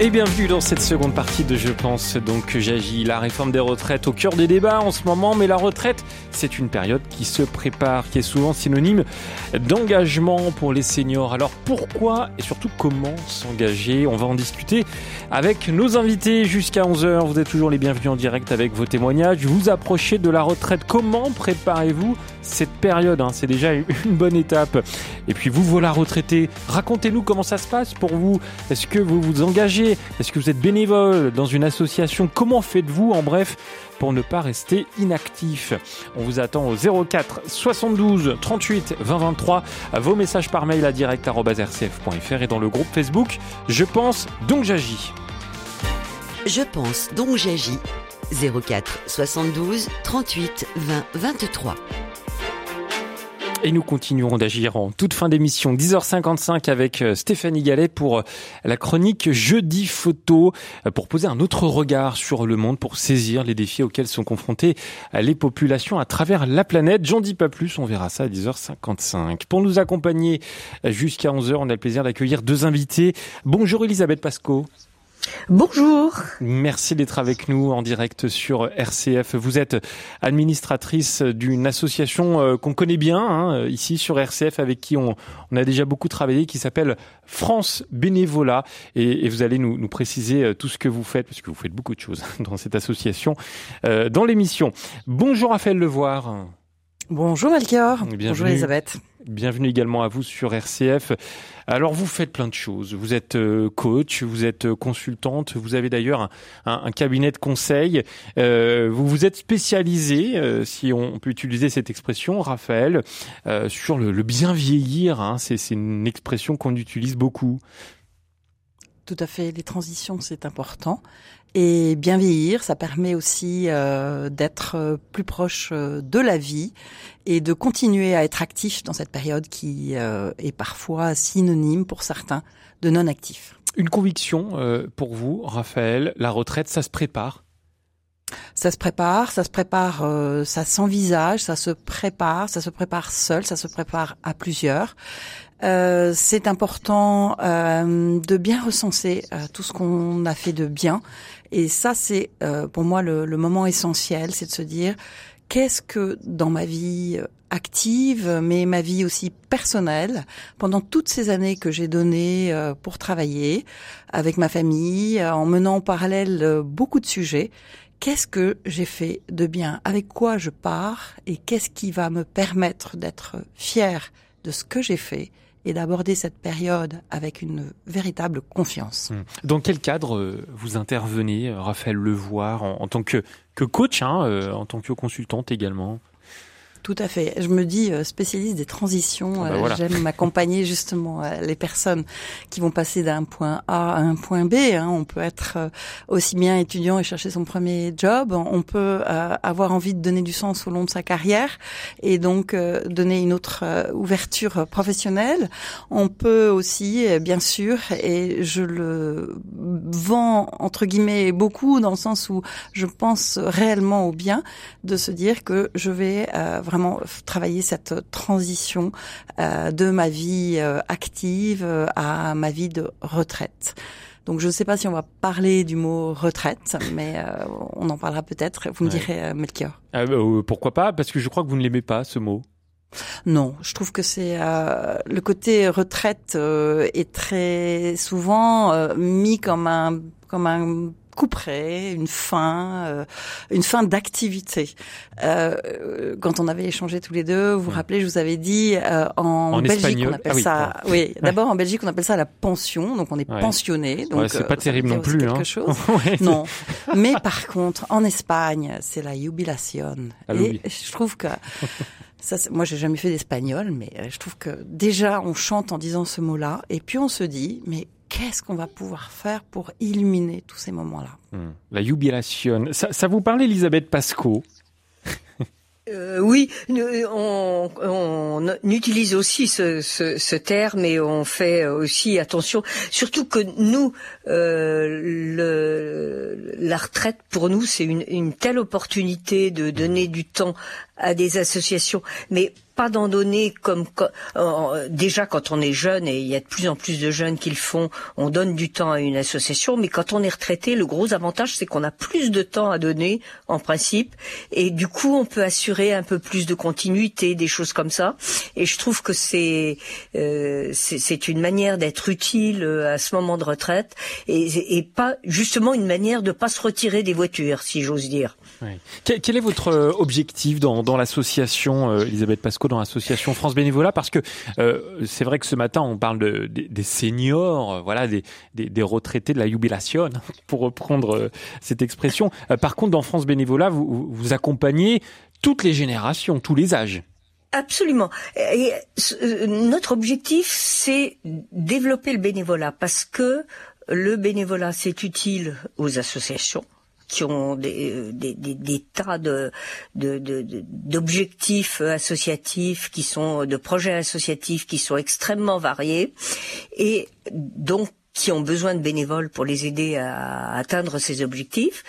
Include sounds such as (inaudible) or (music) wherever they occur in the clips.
Et bienvenue dans cette seconde partie de Je pense donc j'agis. La réforme des retraites au cœur des débats en ce moment, mais la retraite, c'est une période qui se prépare, qui est souvent synonyme d'engagement pour les seniors. Alors pourquoi et surtout comment s'engager? On va en discuter avec nos invités jusqu'à 11h. Vous êtes toujours les bienvenus en direct avec vos témoignages. Vous approchez de la retraite. Comment préparez-vous cette période hein? C'est déjà une bonne étape. Et puis vous, voilà retraités. Racontez-nous comment ça se passe pour vous. Est-ce que vous vous engagez est-ce que vous êtes bénévole dans une association? Comment faites-vous en bref pour ne pas rester inactif? On vous attend au 04 72 38 20 23. Vos messages par mail à direct.rcf.fr et dans le groupe Facebook Je pense donc j'agis. Je pense donc j'agis. 04 72 38 20 23. Et nous continuerons d'agir en toute fin d'émission, 10h55 avec euh, Stéphanie Gallet pour euh, la chronique Jeudi Photo, euh, pour poser un autre regard sur le monde, pour saisir les défis auxquels sont confrontées les populations à travers la planète. J'en dis pas plus, on verra ça à 10h55. Pour nous accompagner jusqu'à 11h, on a le plaisir d'accueillir deux invités. Bonjour Elisabeth Pasco. Bonjour. Merci d'être avec nous en direct sur RCF. Vous êtes administratrice d'une association euh, qu'on connaît bien hein, ici sur RCF, avec qui on, a déjà beaucoup travaillé, qui s'appelle France Bénévolat. Et, vous allez nous, préciser euh, tout ce que vous faites, parce que vous faites beaucoup de choses (laughs) dans cette association, euh, dans l'émission. Bonjour Raphaël Levoir. Bonjour Melchior. Bonjour Elisabeth. Bienvenue également à vous sur RCF. Alors vous faites plein de choses. Vous êtes euh, coach, vous êtes euh, consultante, vous avez d'ailleurs un, cabinet de conseil. Euh, vous vous êtes spécialisé, si on peut utiliser cette expression, Raphaël, sur le, bien vieillir. Hein. C'est une expression qu'on utilise beaucoup. Tout à fait, les transitions, c'est important. Et bien vieillir, ça permet aussi euh, d'être euh, plus proche euh, de la vie et de continuer à être actif dans cette période qui est parfois synonyme pour certains de non-actif. Une conviction pour vous, Raphaël, la retraite, ça se prépare? Ça se prépare, ça se prépare, ça s'envisage, ça se prépare, ça se prépare seul, ça se prépare à plusieurs. Euh, c'est important euh, de bien recenser euh, tout ce qu'on a fait de bien. Et ça, c'est pour moi le, le, moment essentiel, c'est de se dire qu'est-ce que dans ma vie active, mais ma vie aussi personnelle, pendant toutes ces années que j'ai données pour travailler avec ma famille, en menant en parallèle beaucoup de sujets, qu'est-ce que j'ai fait de bien, avec quoi je pars? Et qu'est-ce qui va me permettre d'être fier de ce que j'ai fait? Et d'aborder cette période avec une véritable confiance. Hum. Dans quel cadre euh, vous intervenez, Raphaël Levoir, en, en tant que, que coach, hein, euh, en tant que consultante également? Tout à fait. Je me dis euh, spécialiste des transitions. Ah bah euh, j'aime (laughs) m'accompagner justement euh, les personnes qui vont passer d'un point A à un point B. Hein. On peut être aussi bien étudiant et chercher son premier job. On peut avoir envie de donner du sens au long de sa carrière et donc donner une autre ouverture professionnelle. On peut aussi, bien sûr, et je le vends entre guillemets beaucoup dans le sens où je pense réellement au bien de se dire que je vais vraiment travailler cette transition euh, de ma vie euh, active euh, à ma vie de retraite. Donc je ne sais pas si on va parler du mot retraite, mais on en parlera peut-être. Vous me direz, Melchior. Ah, bah, pourquoi pas? Parce que je crois que vous ne l'aimez pas, ce mot. Non, je trouve que c'est le côté retraite est très souvent mis comme un comme un couperait, une fin, euh, une fin d'activité. Euh, quand on avait échangé tous les deux, vous vous rappelez, je vous avais dit euh, en, Belgique on appelle ah ça, oui, d'abord en Belgique on appelle ça la pension, donc on est pensionné. Donc c'est pas terrible non plus. Quelque hein. chose. (laughs) non, mais par contre en Espagne c'est la jubilation. Ah Et je trouve que ça, moi, j'ai jamais fait d'espagnol, mais je trouve que déjà, on chante en disant ce mot-là, et puis on se dit, mais qu'est-ce qu'on va pouvoir faire pour illuminer tous ces moments-là? Hmm. La jubilation. Ça, vous parle, Elisabeth Pasco euh, oui, on, on, utilise aussi ce, ce, ce, terme et on fait aussi attention, surtout que nous, euh, la retraite pour nous c'est une, une telle opportunité de donner du temps à des associations, mais pas d'en donner comme déjà quand on est jeune et il y a de plus en plus de jeunes qui le font, on donne du temps à une association, mais quand on est retraité, le gros avantage c'est qu'on a plus de temps à donner en principe et du coup on peut assurer un peu plus de continuité, des choses comme ça. Et je trouve que c'est euh, c'est une manière d'être utile euh, à ce moment de retraite et, et pas justement une manière de pas se retirer des voitures, si j'ose dire. Quel, est votre euh, objectif dans, l'association, euh, Elisabeth Pasco, dans l'association France Bénévolat? Parce que euh, c'est vrai que ce matin, on parle de, des, seniors, voilà, des, retraités de la jubilation, (laughs) pour reprendre cette expression. par contre, dans France Bénévolat, vous, accompagnez toutes les générations, tous les âges. Absolument. Notre objectif, c'est développer le bénévolat parce que le bénévolat, c'est utile aux associations qui ont des, euh, tas de, d'objectifs associatifs, qui sont de projets associatifs qui sont extrêmement variés, et donc qui ont besoin de bénévoles pour les aider à atteindre ces objectifs.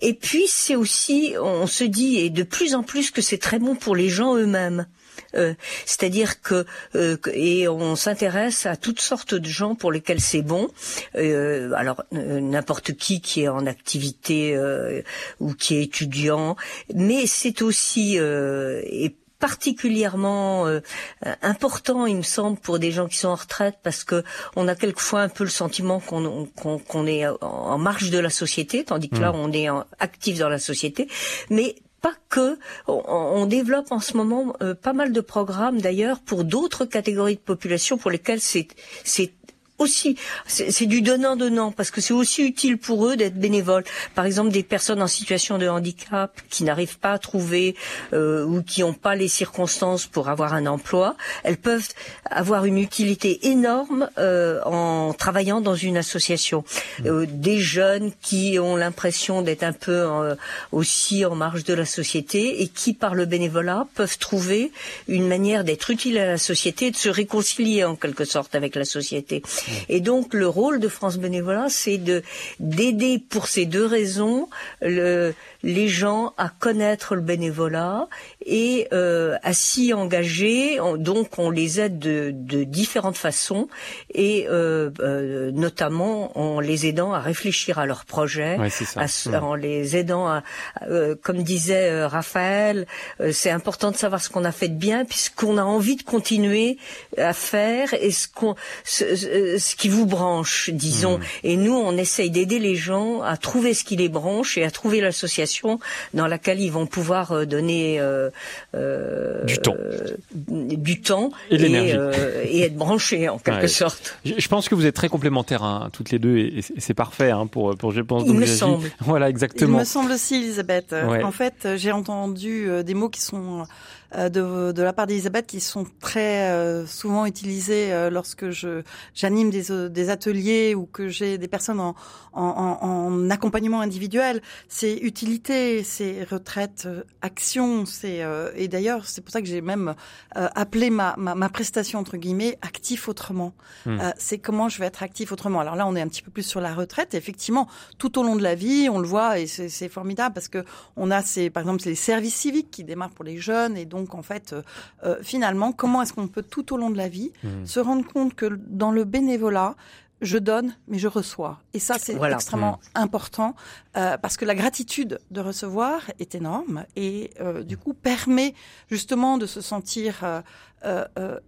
Et puis c'est aussi, on se dit, et de plus en plus que c'est très bon pour les gens eux-mêmes. Euh, c'est-à-dire que euh, et on s'intéresse à toutes sortes de gens pour lesquels c'est bon. Euh, alors n'importe qui qui est en activité ou qui est étudiant, mais c'est aussi et particulièrement important, il me semble, pour des gens qui sont en retraite, parce que on a quelquefois un peu le sentiment qu'on est en marge de la société, tandis que là, mmh. on est actif dans la société. Mais pas que. On, développe en ce moment euh, pas mal de programmes d'ailleurs pour d'autres catégories de population pour lesquelles c'est c'est aussi, c'est du donnant-donnant, parce que c'est aussi utile pour eux d'être bénévoles. Par exemple, des personnes en situation de handicap qui n'arrivent pas à trouver euh, ou qui n'ont pas les circonstances pour avoir un emploi, elles peuvent avoir une utilité énorme euh, en travaillant dans une association. Mmh. Euh, des jeunes qui ont l'impression d'être un peu aussi en marge de la société et qui, par le bénévolat, peuvent trouver une manière d'être utile à la société et de se réconcilier en quelque sorte avec la société. Et donc le rôle de France Bénévolat, c'est de d'aider pour ces deux raisons le, les gens à connaître le bénévolat et euh, à s'y engager. donc on les aide de, de différentes façons et euh, euh, notamment en les aidant à réfléchir à leurs projets, en les aidant à, euh, comme disait euh, Raphaël, euh, c'est important de savoir ce qu'on a fait de bien puisqu'on a envie de continuer à faire et ce qu'on ce, ce, qui vous branche, disons. Mmh. Et nous on essaye d'aider les gens à trouver ce qui les branche et à trouver l'association dans laquelle ils vont pouvoir donner euh, du temps, du temps et, l'énergie euh, et, être branché en (laughs) quelque sorte. Je, pense que vous êtes très complémentaires hein, toutes les deux et, c'est parfait hein, pour pour je pense. Il me semble. (laughs) Voilà exactement. Il me semble aussi, Elisabeth. En fait, j'ai entendu euh, des mots qui sont euh, de, de, la part d'Elisabeth qui sont très euh, souvent utilisés euh, lorsque je j'anime des, des, ateliers ou que j'ai des personnes en, en, en accompagnement individuel. C'est utilité, c'est retraite, action. C'est et d'ailleurs c'est pour ça que j'ai même appelé ma, ma, ma, prestation entre guillemets actif autrement. Hmm. c'est comment je vais être actif autrement. Alors là on est un petit peu plus sur la retraite. effectivement, tout au long de la vie, on le voit et c'est formidable parce que on a ces par exemple les services civiques qui démarrent pour les jeunes et donc donc, en fait, euh, euh, finalement, comment est-ce qu'on peut tout au long de la vie mmh. se rendre compte que dans le bénévolat, je donne, mais je reçois. Et ça, c'est extrêmement mmh. important euh, parce que la gratitude de recevoir est énorme et du coup permet justement de se sentir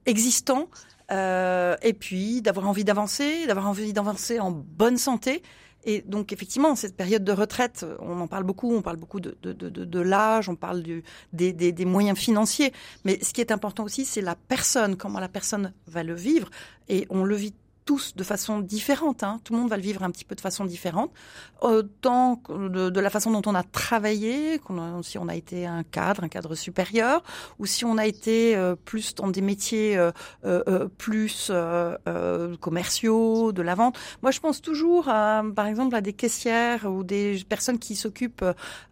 existant et puis d'avoir envie d'avancer, d'avoir envie d'avancer en bonne santé et donc effectivement, cette période de retraite, on en parle beaucoup, on parle beaucoup de, de, de, l'âge, on parle du, des, des, moyens financiers, mais ce qui est important aussi, c'est la personne, comment la personne va le vivre, et on le vit tous de façon différente. Hein. Tout le monde va le vivre un petit peu de façon différente. Autant de, de la façon dont on a travaillé, si on a été un cadre, un cadre supérieur, ou si on a été euh, plus dans des métiers euh, euh, plus commerciaux, de la vente. Moi, je pense toujours, à, par exemple, à des caissières ou des personnes qui s'occupent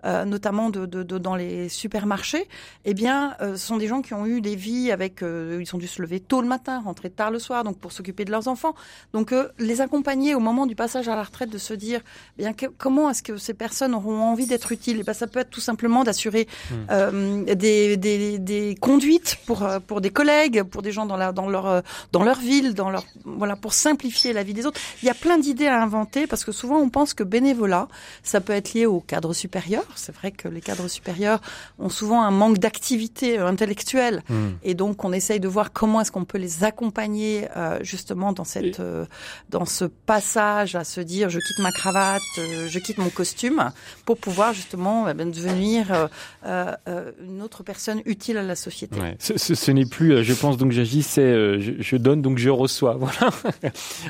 notamment de, de, de, dans les supermarchés. Eh bien, ce sont des gens qui ont eu des vies avec, ils ont dû se lever tôt le matin, rentrer tard le soir, donc pour s'occuper de leurs enfants Donc les accompagner au moment du passage à la retraite, de se dire bien comment est-ce que ces personnes auront envie d'être utiles? Et ben ça peut être tout simplement d'assurer mmh. des, des, des, conduites pour pour des collègues, pour des gens dans la dans leur dans leur ville, dans leur voilà pour simplifier la vie des autres. Il y a plein d'idées à inventer parce que souvent on pense que bénévolat, ça peut être lié au cadre supérieur. C'est vrai que les cadres supérieurs ont souvent un manque d'activité intellectuelle hmm. et donc on essaye de voir comment est-ce qu'on peut les accompagner euh, justement dans cette euh, dans ce passage à se dire je quitte ma cravate, euh, je quitte mon costume pour pouvoir justement eh ben, devenir une autre personne utile à la société. Ce, n'est plus je pense donc j'agis, c'est je, donne donc je reçois. (laughs) Voilà.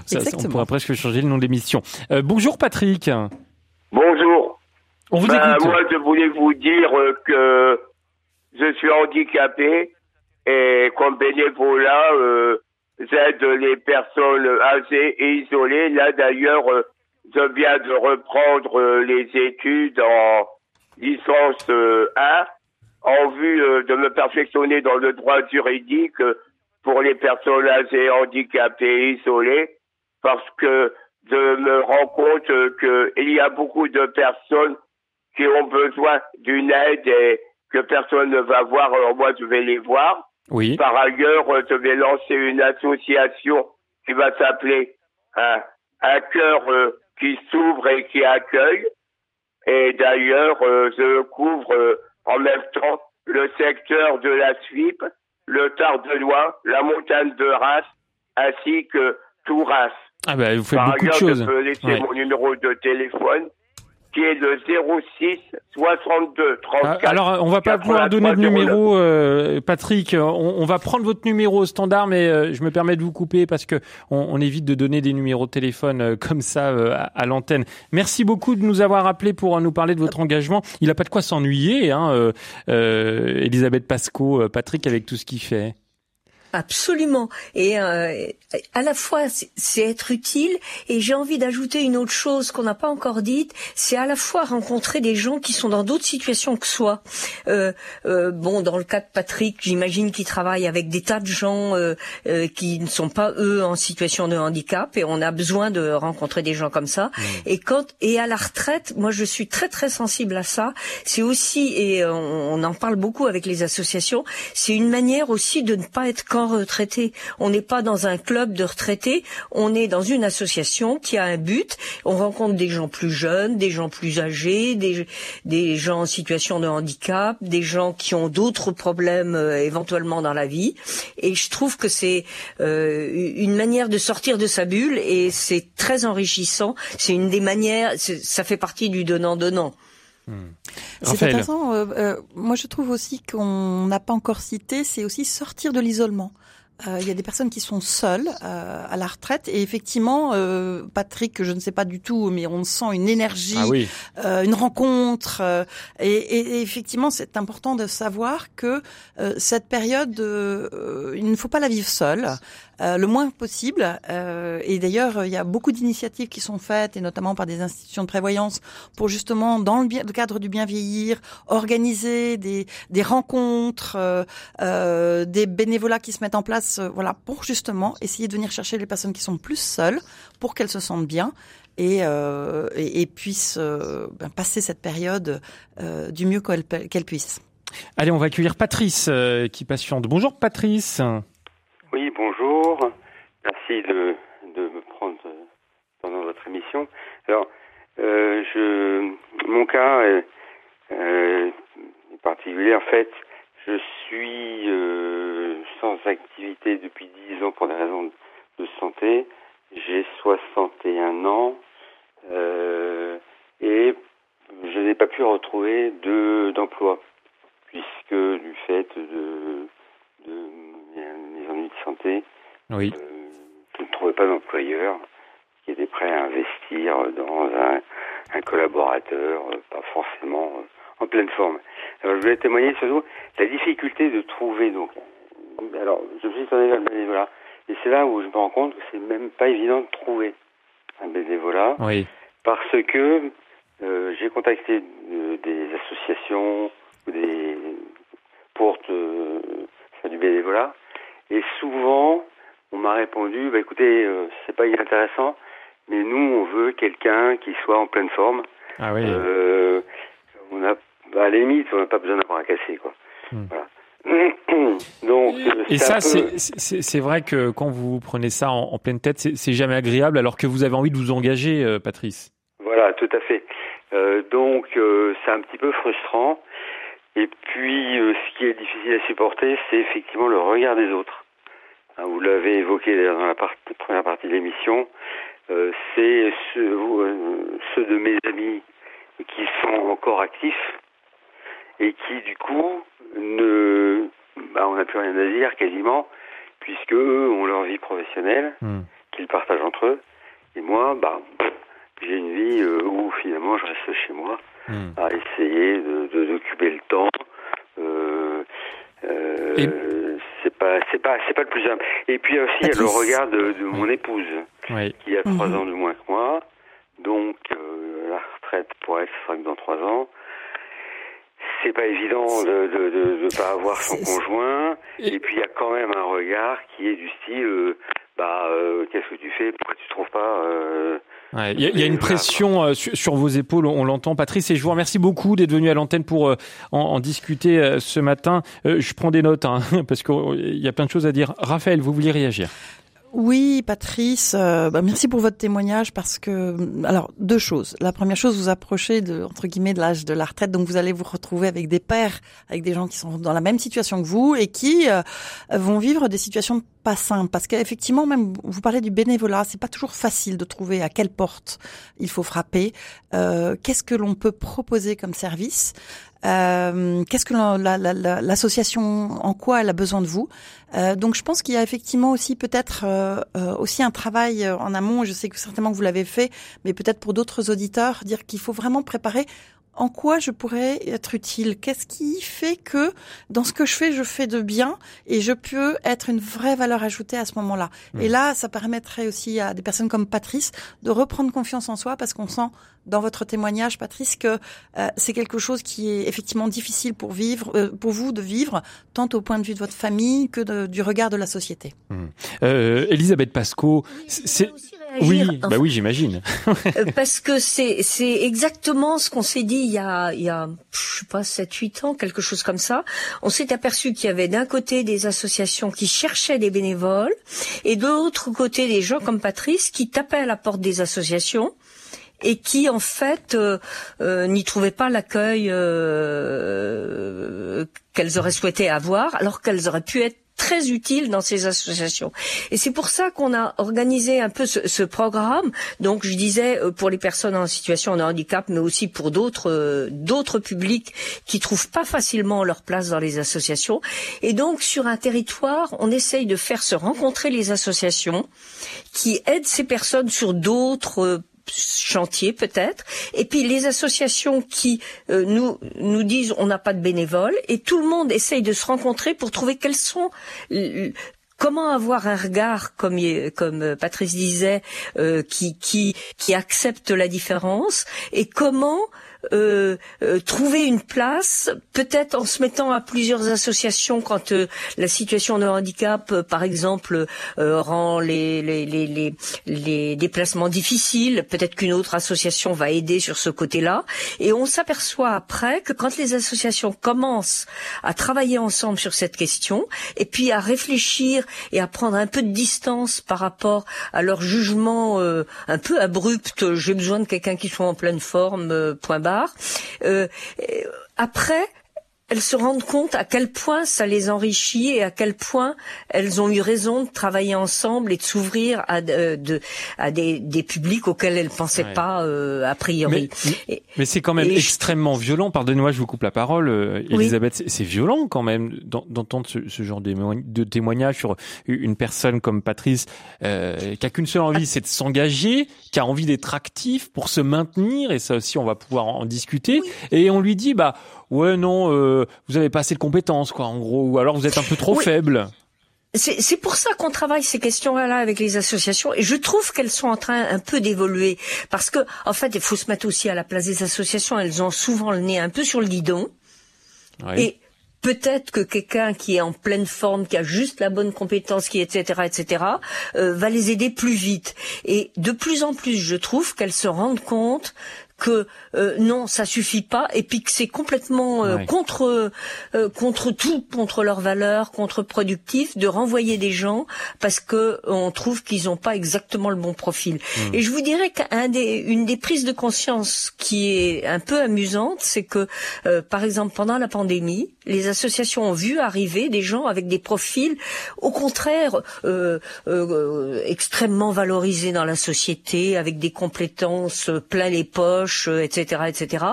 ça, on pourrait presque changer le nom de l'émission. bonjour Patrick. Bonjour. On vous ben, Moi, je voulais vous dire que je suis handicapé et comme bénévolat, euh, j'aide les personnes âgées et isolées. Là, d'ailleurs, euh, je viens de reprendre euh, les études en licence 1 en vue de me perfectionner dans le droit juridique pour les personnes âgées, handicapées et isolées parce que je me rends compte qu'il y a beaucoup de personnes qui ont besoin d'une aide et que personne ne va voir, alors moi je vais les voir. Oui. Par ailleurs, je vais lancer une association qui va s'appeler un, un cœur euh, qui s'ouvre et qui accueille. Et d'ailleurs, euh, je couvre euh, en même temps le secteur de la SWIP, le Tardenois, la montagne de Reims, ainsi que tout Reims. Ah ben, vous faites beaucoup de choses. Je peux laisser mon numéro de téléphone qui est le 06 62 34. alors, on va pas pouvoir donner de numéro, euh, Patrick. On, va prendre votre numéro au standard, mais euh, je me permets de vous couper parce que on, évite de donner des numéros de téléphone euh, comme ça à, l'antenne. Merci beaucoup de nous avoir appelé pour nous parler de votre engagement. Il a pas de quoi s'ennuyer, hein, Elisabeth Pasco, Patrick, avec tout ce qu'il fait. Absolument. Et euh, à la fois, c'est être utile. Et j'ai envie d'ajouter une autre chose qu'on n'a pas encore dite. C'est à la fois rencontrer des gens qui sont dans d'autres situations que soi. Euh, euh, bon, dans le cas de Patrick, j'imagine qu'il travaille avec des tas de gens euh, euh, qui ne sont pas eux en situation de handicap. Et on a besoin de rencontrer des gens comme ça. Mmh. Et quand et à la retraite, moi, je suis très très sensible à ça. C'est aussi et on, on en parle beaucoup avec les associations. C'est une manière aussi de ne pas être retraités. On n'est pas dans un club de retraités, on est dans une association qui a un but. On rencontre des gens plus jeunes, des gens plus âgés, des, des gens en situation de handicap, des gens qui ont d'autres problèmes euh, éventuellement dans la vie. Et je trouve que c'est euh, une manière de sortir de sa bulle et c'est très enrichissant. C'est une des manières, ça fait partie du donnant-donnant. C'est intéressant. Euh, euh, moi, je trouve aussi qu'on n'a pas encore cité, c'est aussi sortir de l'isolement. Euh, il y a des personnes qui sont seules euh, à la retraite et effectivement, euh, Patrick, je ne sais pas du tout, mais on sent une énergie, ah une rencontre et, et, effectivement, c'est important de savoir que cette période, il ne faut pas la vivre seule. Le moins possible. et d'ailleurs, il y a beaucoup d'initiatives qui sont faites, et notamment par des institutions de prévoyance, pour justement, dans le, le cadre du bien vieillir, organiser des, des rencontres, des bénévolats qui se mettent en place euh, voilà, pour justement essayer de venir chercher les personnes qui sont plus seules, pour qu'elles se sentent bien et, euh, et, puissent euh, ben, passer cette période du mieux qu'elles puissent. Allez, on va accueillir Patrice qui patiente. Bonjour Patrice. Oui, bonjour. Merci de, de me prendre pendant votre émission. Alors, je, mon cas est, est particulier. En fait, je suis euh, sans activité depuis 10 ans pour des raisons de santé. J'ai 61 ans euh, et je n'ai pas pu retrouver d'emploi puisque du fait de, de santé, oui. Euh, ne trouvais pas d'employeur qui était prêt à investir dans un, un collaborateur, pas forcément en pleine forme. Alors je voulais témoigner surtout la difficulté de trouver donc. Alors je me suis tourné vers le bénévolat et c'est là où je me rends compte que c'est même pas évident de trouver un bénévolat. Oui. Parce que euh, j'ai contacté euh, des associations ou des faire du bénévolat et souvent on m'a répondu, bah écoutez, euh, c'est pas inintéressant, mais nous, on veut quelqu'un qui soit en pleine forme. Ah oui. Euh, on a, bah, à la limite, on n'a pas besoin d'avoir un cassé, quoi. Hmm. Voilà. (clears throat) Donc, euh, et ça, c'est vrai que quand vous prenez ça en, pleine tête, c'est jamais agréable, alors que vous avez envie de vous engager, euh, Patrice. Voilà, tout à fait. Euh, donc, c'est un petit peu frustrant. Et puis, ce qui est difficile à supporter, c'est effectivement le regard des autres. Hein, vous l'avez évoqué dans la première partie de l'émission. c'est ceux, ceux de mes amis qui sont encore actifs et qui, du coup, ne, bah, on n'a plus rien à dire quasiment, puisque eux ont leur vie professionnelle hmm. qu'ils partagent entre eux. Et moi, bah, j'ai une vie euh, où finalement je reste chez moi hmm. à essayer de d'occuper le temps. Euh, euh, c'est pas c'est pas c'est pas le plus simple. Et puis aussi il y a le regard de, mon épouse qui a trois mhm. ans de moins que moi, donc la retraite pourrait être dans trois ans c'est pas évident de ne pas avoir son conjoint. Et... puis il y a quand même un regard qui est du style, euh, bah euh, qu'est-ce que tu fais? Pourquoi tu trouves pas euh, il y, a, une pression sur, vos épaules, on l'entend, Patrice. Et je vous remercie beaucoup d'être venu à l'antenne pour en, discuter ce matin. je prends des notes hein, (laughs) parce qu'il y a plein de choses à dire. Raphaël, vous vouliez réagir? Oui, Patrice, euh, bah, merci pour votre témoignage parce que alors deux choses. La première chose, vous approchez de entre guillemets de l'âge de la retraite, donc vous allez vous retrouver avec des pères, avec des gens qui sont dans la même situation que vous et qui euh, vont vivre des situations pas simples. Parce qu'effectivement, même vous parlez du bénévolat, c'est pas toujours facile de trouver à quelle porte il faut frapper. Euh, Qu'est-ce que l'on peut proposer comme service? Euh, Qu'est-ce que l'association, en quoi elle a besoin de vous? Euh, Donc, je pense qu'il y a effectivement aussi peut-être euh, aussi un travail en amont. Je sais que certainement que vous l'avez fait, mais peut-être pour d'autres auditeurs, dire qu'il faut vraiment préparer en quoi je pourrais être utile? Qu'est-ce qui fait que dans ce que je fais, je fais de bien et je peux être une vraie valeur ajoutée à ce moment-là? Et là, ça permettrait aussi à des personnes comme Patrice de reprendre confiance en soi parce qu'on sent dans votre témoignage, Patrice, que euh, c'est quelque chose qui est effectivement difficile pour vivre, euh, pour vous de vivre, tant au point de vue de votre famille que du regard de la société. Mmh. Euh, Elisabeth Pasco, c'est oui, bah oui, j'imagine. parce que c'est c'est exactement ce qu'on s'est dit il y a il y a je sais pas 7 8 ans, quelque chose comme ça. On s'est aperçu qu'il y avait d'un côté des associations qui cherchaient des bénévoles et de l'autre côté des gens comme Patrice qui tapaient à la porte des associations et qui en fait euh, euh, n'y trouvaient pas l'accueil euh, qu'elles auraient souhaité avoir, alors qu'elles auraient pu être très utiles dans ces associations. Et c'est pour ça qu'on a organisé un peu ce, ce, programme. Donc, je disais pour les personnes en situation de handicap, mais aussi pour d'autres d'autres publics qui trouvent pas facilement leur place dans les associations. Et donc, sur un territoire, on essaye de faire se rencontrer les associations qui aident ces personnes sur d'autres chantier peut-être, et puis les associations qui euh, nous nous disent on n'a pas de bénévoles, et tout le monde essaye de se rencontrer pour trouver quels sont Comment avoir un regard, comme, comme Patrice disait, euh, qui, qui, qui accepte la différence, et comment euh, euh, trouver une place, peut-être en se mettant à plusieurs associations quand euh, la situation de handicap, par exemple, rend les, les, les, les, déplacements difficiles. Peut-être qu'une autre association va aider sur ce côté-là. Et on s'aperçoit après que quand les associations commencent à travailler ensemble sur cette question, et puis à réfléchir et à prendre un peu de distance par rapport à leur jugement un peu abrupt, j'ai besoin de quelqu'un qui soit en pleine forme, point barre, euh, après, elles se rendent compte à quel point ça les enrichit et à quel point elles ont eu raison de travailler ensemble et de s'ouvrir à, de, à des, des, publics auxquels elles pensaient pas euh, a priori. Mais, c'est quand même extrêmement violent. Pardonnez-moi, je vous coupe la parole, euh, Elisabeth. C'est violent quand même d'entendre ce, ce, genre de témoignage sur une personne comme Patrice euh, qui a qu'une seule envie, c'est de s'engager, qui a envie d'être actif pour se maintenir. Et ça aussi, on va pouvoir en discuter. Et on lui dit, bah ouais non, euh, vous avez pas assez de compétences quoi, en gros, ou alors vous êtes un peu trop faible. C'est pour ça qu'on travaille ces questions-là avec les associations et je trouve qu'elles sont en train un peu d'évoluer parce que en fait il faut se mettre aussi à la place des associations. Elles ont souvent le nez un peu sur le guidon et peut-être que quelqu'un qui est en pleine forme, qui a juste la bonne compétence, qui etc. etc. Euh, va les aider plus vite. Et de plus en plus, je trouve qu'elles se rendent compte que euh, non, ça suffit pas, et puis que c'est complètement euh, contre euh, contre tout, contre leurs valeurs, contre-productif de renvoyer des gens parce que on trouve qu'ils n'ont pas exactement le bon profil. Hmm. Et je vous dirais qu'une des, une des prises de conscience qui est un peu amusante, c'est que par exemple pendant la pandémie, les associations ont vu arriver des gens avec des profils, au contraire, extrêmement valorisés dans la société, avec des compétences plein les poches etc., euh, etc.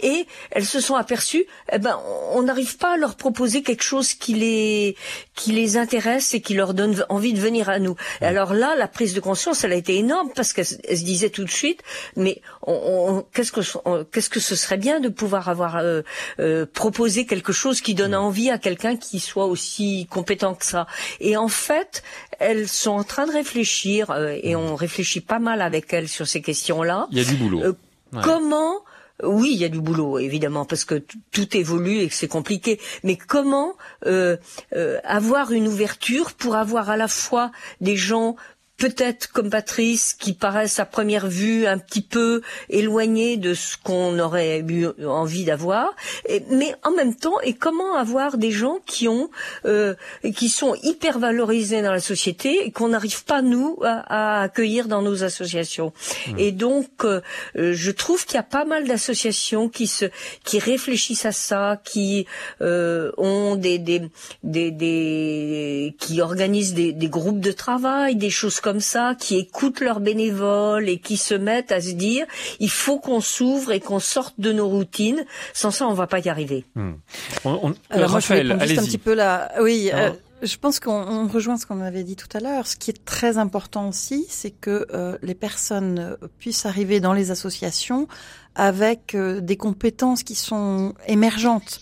Et elles se sont aperçues, eh ben, on n'arrive pas à leur proposer quelque chose qui les qui les intéresse et qui leur donne envie de venir à nous. Et alors là, la prise de conscience, elle a été énorme parce qu'elle se disait tout de suite, mais on, qu'est-ce que qu'est-ce que ce serait bien de pouvoir avoir euh, euh, proposé quelque chose qui donne envie à quelqu'un qui soit aussi compétent que ça. Et en fait, elles sont en train de réfléchir et on réfléchit pas mal avec elles sur ces questions-là. Il y a du boulot. Comment oui, il y a du boulot, évidemment, parce que tout évolue et que c'est compliqué. Mais comment euh, euh, avoir une ouverture pour avoir à la fois des gens peut-être comme Patrice, qui paraissent à première vue un petit peu éloignés de ce qu'on aurait eu envie d'avoir, mais en même temps, et comment avoir des gens qui ont, euh, qui sont hyper valorisés dans la société et qu'on n'arrive pas nous à, accueillir dans nos associations. Mmh. Et donc, euh, je trouve qu'il y a pas mal d'associations qui se, qui réfléchissent à ça, qui euh, ont des, des, des, des, qui organisent des, des groupes de travail, des choses comme ça, qui écoutent leurs bénévoles et qui se mettent à se dire il faut qu'on s'ouvre et qu'on sorte de nos routines. Sans ça, on va pas y arriver. Hmm. Alors moi, je vais juste un petit peu là. Oui. Euh, je pense qu'on rejoint ce qu'on avait dit tout à l'heure. Ce qui est très important aussi, c'est que euh, les personnes puissent arriver dans les associations avec euh, des compétences qui sont émergentes.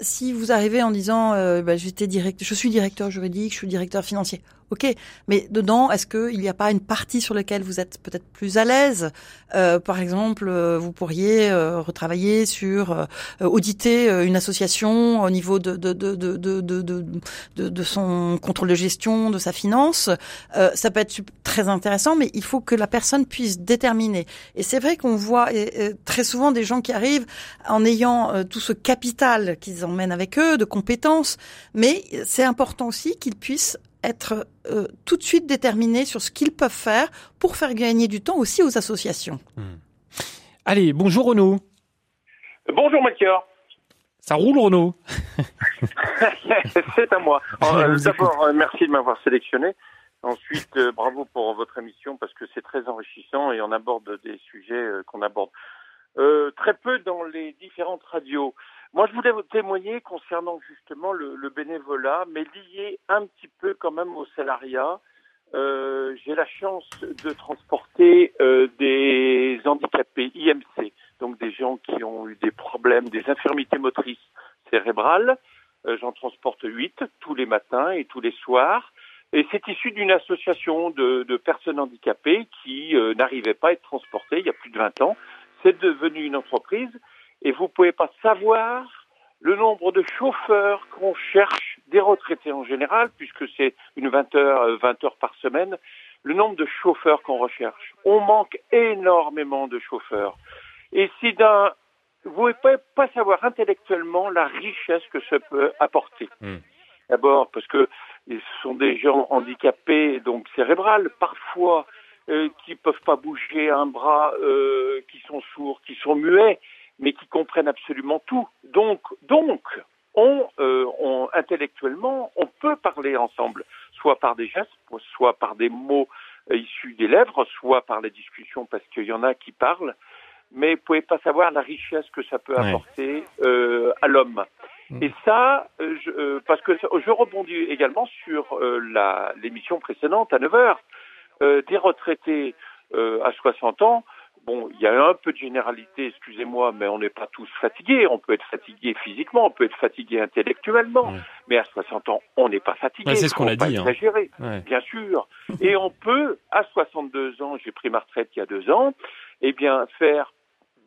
si vous arrivez en disant bah, j'étais direct, je suis directeur juridique, je suis directeur financier, Ok, mais dedans, est-ce qu'il n'y a pas une partie sur laquelle vous êtes peut-être plus à l'aise? Euh, Par exemple, euh, vous pourriez euh, retravailler sur euh, auditer une association au niveau de de, de, de, de, de, de son contrôle de gestion, de sa finance. ça peut être très intéressant, mais il faut que la personne puisse déterminer. Et c'est vrai qu'on voit très souvent des gens qui arrivent en ayant tout ce capital qu'ils emmènent avec eux, de compétences, mais c'est important aussi qu'ils puissent être euh, tout de suite déterminés sur ce qu'ils peuvent faire pour faire gagner du temps aussi aux associations. Hmm. Allez, bonjour Renaud. Bonjour Melchior. Ça roule Renaud (laughs) C'est à moi. Euh, d'abord, euh, merci de m'avoir sélectionné. Ensuite, bravo pour votre émission parce que c'est très enrichissant et on aborde des sujets qu'on aborde très peu dans les différentes radios. Moi, je voulais vous témoigner concernant justement le, le, bénévolat, mais lié un petit peu quand même au salariat. Euh, J'ai la chance de transporter euh, des handicapés IMC, donc des gens qui ont eu des problèmes, des infirmités motrices cérébrales. Euh, J'en transporte huit tous les matins et tous les soirs. Et c'est issu d'une association de, de, personnes handicapées qui euh, n'arrivait pas à être transportées il y a plus de 20 ans. C'est devenu une entreprise et vous pouvez pas savoir le nombre de chauffeurs qu'on cherche, des retraités en général, puisque c'est une 20 heures, 20 euh, heures par semaine, le nombre de chauffeurs qu'on recherche. On manque énormément de chauffeurs. Et si d'un, vous ne pouvez pas savoir intellectuellement la richesse que ça peut apporter. Hmm. D'abord parce que ce sont des gens handicapés, donc cérébrales, parfois euh, qui peuvent pas bouger un bras, euh, qui sont sourds, qui sont muets, mais qui comprennent absolument tout. Donc, donc, on, euh, on, intellectuellement, on peut parler ensemble, soit par des gestes, soit par des mots euh, issus des lèvres, soit par les discussions, parce qu'il y en a qui parlent, mais vous pouvez pas savoir la richesse que ça peut apporter euh, à l'homme. Mm. Et ça, euh, je, parce que je rebondis également sur l'émission précédente à 9 heures, des retraités à 60 ans Bon, il y a un peu de généralité, excusez-moi, mais on n'est pas tous fatigués. On peut être fatigué physiquement, on peut être fatigué intellectuellement, mais à 60 ans, on n'est pas fatigué. c'est ce qu'on a dit. Hein. Exagérer, bien sûr. Et on peut, à 62 ans, j'ai pris ma retraite il y a deux ans, eh bien, faire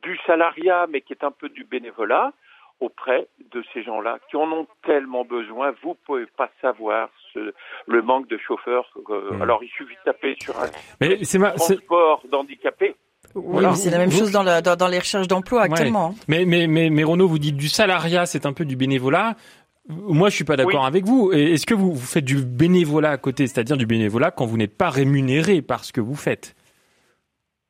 du salariat, mais qui est un peu du bénévolat. auprès de ces gens-là qui en ont tellement besoin. Vous pouvez pas savoir ce, le manque de chauffeurs. Alors, il suffit de taper sur un mais transport d'handicapés. Oui, c'est la même chose dans, dans, dans, les recherches d'emploi actuellement. Mais, mais, mais, mais Renaud, vous dites du salariat, c'est un peu du bénévolat. Moi, je suis pas d'accord avec vous. Est-ce que vous, vous faites du bénévolat à côté, c'est-à-dire du bénévolat quand vous n'êtes pas rémunéré par ce que vous faites?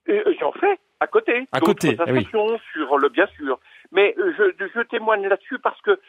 Euh, J'en fais à côté. À côté, eh oui. sur le bien sûr. Mais je, je témoigne là-dessus parce que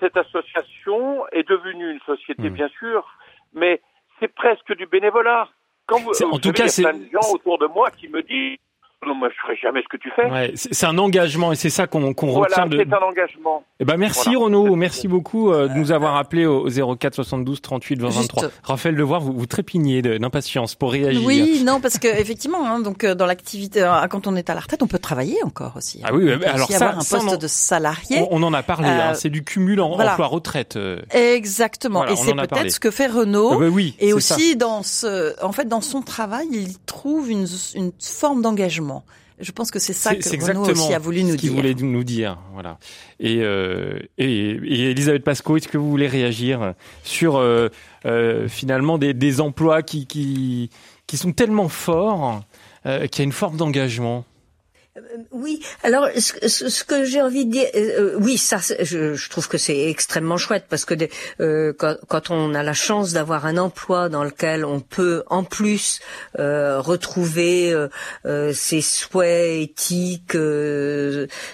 cette association est devenue une société, hmm. bien sûr, mais c'est presque du bénévolat. Quand vous, en tout cas, il y a plein de gens autour de moi qui me disent moi, je ferai jamais ce que tu fais. Ouais, c'est un engagement et c'est ça qu'on qu'on retient de. c'est un engagement. Eh ben, merci Renaud, merci beaucoup euh, de nous avoir appelé au 04 72 38 20 23. Raphaël Devoir, vous, vous trépignez d'impatience pour réagir. Oui, non, parce que effectivement, hein, donc euh, dans l'activité, euh, quand on est à la retraite, on peut travailler encore aussi. Hein. Ah oui, alors ça, avoir un poste de salarié. On, en a parlé. Hein, c'est du cumul en emploi retraite. Exactement. et c'est peut-être ce que fait Renaud. Ah bah oui, et aussi dans ce, en fait, dans son travail, il trouve une, une forme d'engagement. Je pense que c'est ça que Renaud aussi a voulu nous dire. voulait nous dire, voilà. Et, euh, et, et, Elisabeth Pasco, est-ce que vous voulez réagir sur euh, euh, finalement des, des, emplois qui, qui, qui sont tellement forts qu'il y a une forme d'engagement? Oui, alors ce, que j'ai envie de dire, euh, euh, oui, ça, je, je, trouve que c'est extrêmement chouette parce que quand, quand, on a la chance d'avoir un emploi dans lequel on peut en plus retrouver ses souhaits éthiques,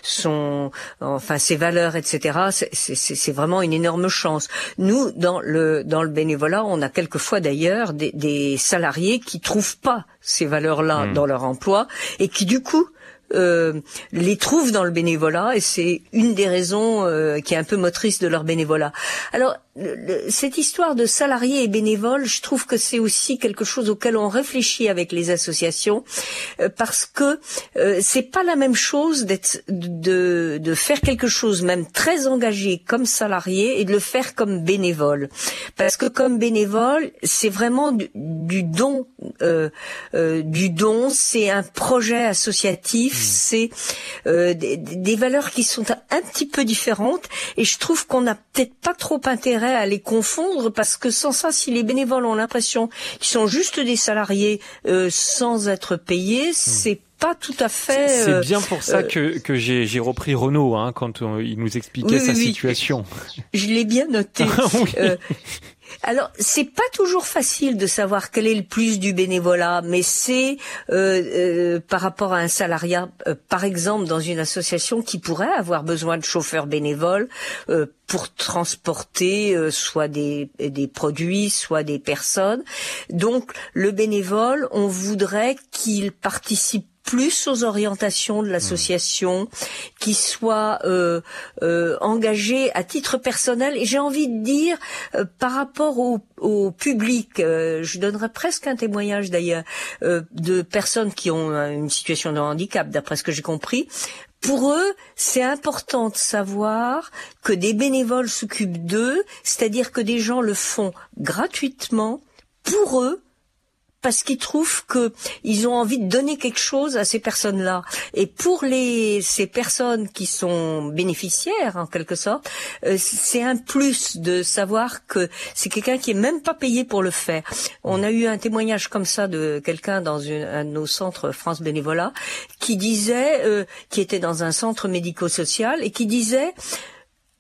son, enfin ses valeurs, etc. C'est vraiment une énorme chance. Nous, dans le dans le bénévolat, on a quelquefois d'ailleurs des, des, salariés qui trouvent pas ces valeurs-là mmh. dans leur emploi et qui du coup euh, les trouvent dans le bénévolat et c'est une des raisons euh, qui est un peu motrice de leur bénévolat. Alors cette histoire de salariés et bénévoles, je trouve que c'est aussi quelque chose auquel on réfléchit avec les associations, euh, parce que euh, c'est pas la même chose d'être de, de faire quelque chose même très engagé comme salarié et de le faire comme bénévole, parce que comme bénévole, c'est vraiment du, don, euh, euh, du don, c'est un projet associatif, mmh. c'est euh, des, des valeurs qui sont un petit peu différentes, et je trouve qu'on n'a peut-être pas trop intérêt à les confondre parce que sans ça, si les bénévoles ont l'impression qu'ils sont juste des salariés euh, sans être payés, hmm. c'est pas tout à fait. C'est euh, bien pour ça que, que j'ai repris Renaud hein, quand il nous expliquait sa situation. Je, l'ai bien noté. (laughs) Ah alors, c'est pas toujours facile de savoir quel est le plus du bénévolat, mais c'est euh, euh, par rapport à un salariat, euh, par exemple, dans une association qui pourrait avoir besoin de chauffeurs bénévoles pour transporter soit des, des produits, soit des personnes. Donc, le bénévole, on voudrait qu'il participe plus aux orientations de l'association, qui soit euh, euh, engagé à titre personnel. Et j'ai envie de dire, euh, par rapport au, au public, euh, je donnerais presque un témoignage d'ailleurs euh, de personnes qui ont une situation de handicap, d'après ce que j'ai compris. Pour eux, c'est important de savoir que des bénévoles s'occupent d'eux, c'est-à-dire que des gens le font gratuitement pour eux parce qu'ils trouvent que ils ont envie de donner quelque chose à ces personnes-là. Et pour les ces personnes qui sont bénéficiaires en quelque sorte, euh, c'est un plus de savoir que c'est quelqu'un qui est même pas payé pour le faire. On a eu un témoignage comme ça de quelqu'un dans une, un de nos centres France Bénévolat qui disait, euh, qui était dans un centre médico-social et qui disait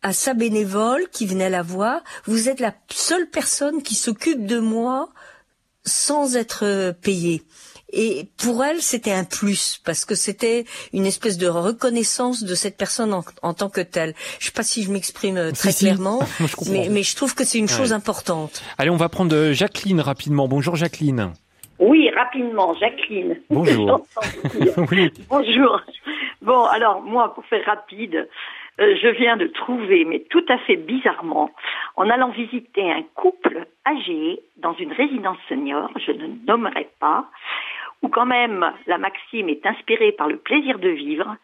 à sa bénévole qui venait la voir, vous êtes la seule personne qui s'occupe de moi sans être euh, payée. Et pour elle, c'était un plus parce que c'était une espèce de reconnaissance de cette personne en, tant que telle. Je sais pas si je m'exprime euh, très clairement, (laughs) mais, mais, je trouve que c'est une chose importante. Allez, on va prendre euh, Jacqueline rapidement. Bonjour Jacqueline. Oui, rapidement, Jacqueline. Bonjour. (laughs) (laughs) oui. Bonjour. Bon, alors moi, pour faire rapide, euh, je viens de trouver, mais tout à fait bizarrement, en allant visiter un couple âgé dans une résidence senior, je ne nommerai pas, où quand même la maxime est inspirée par le plaisir de vivre,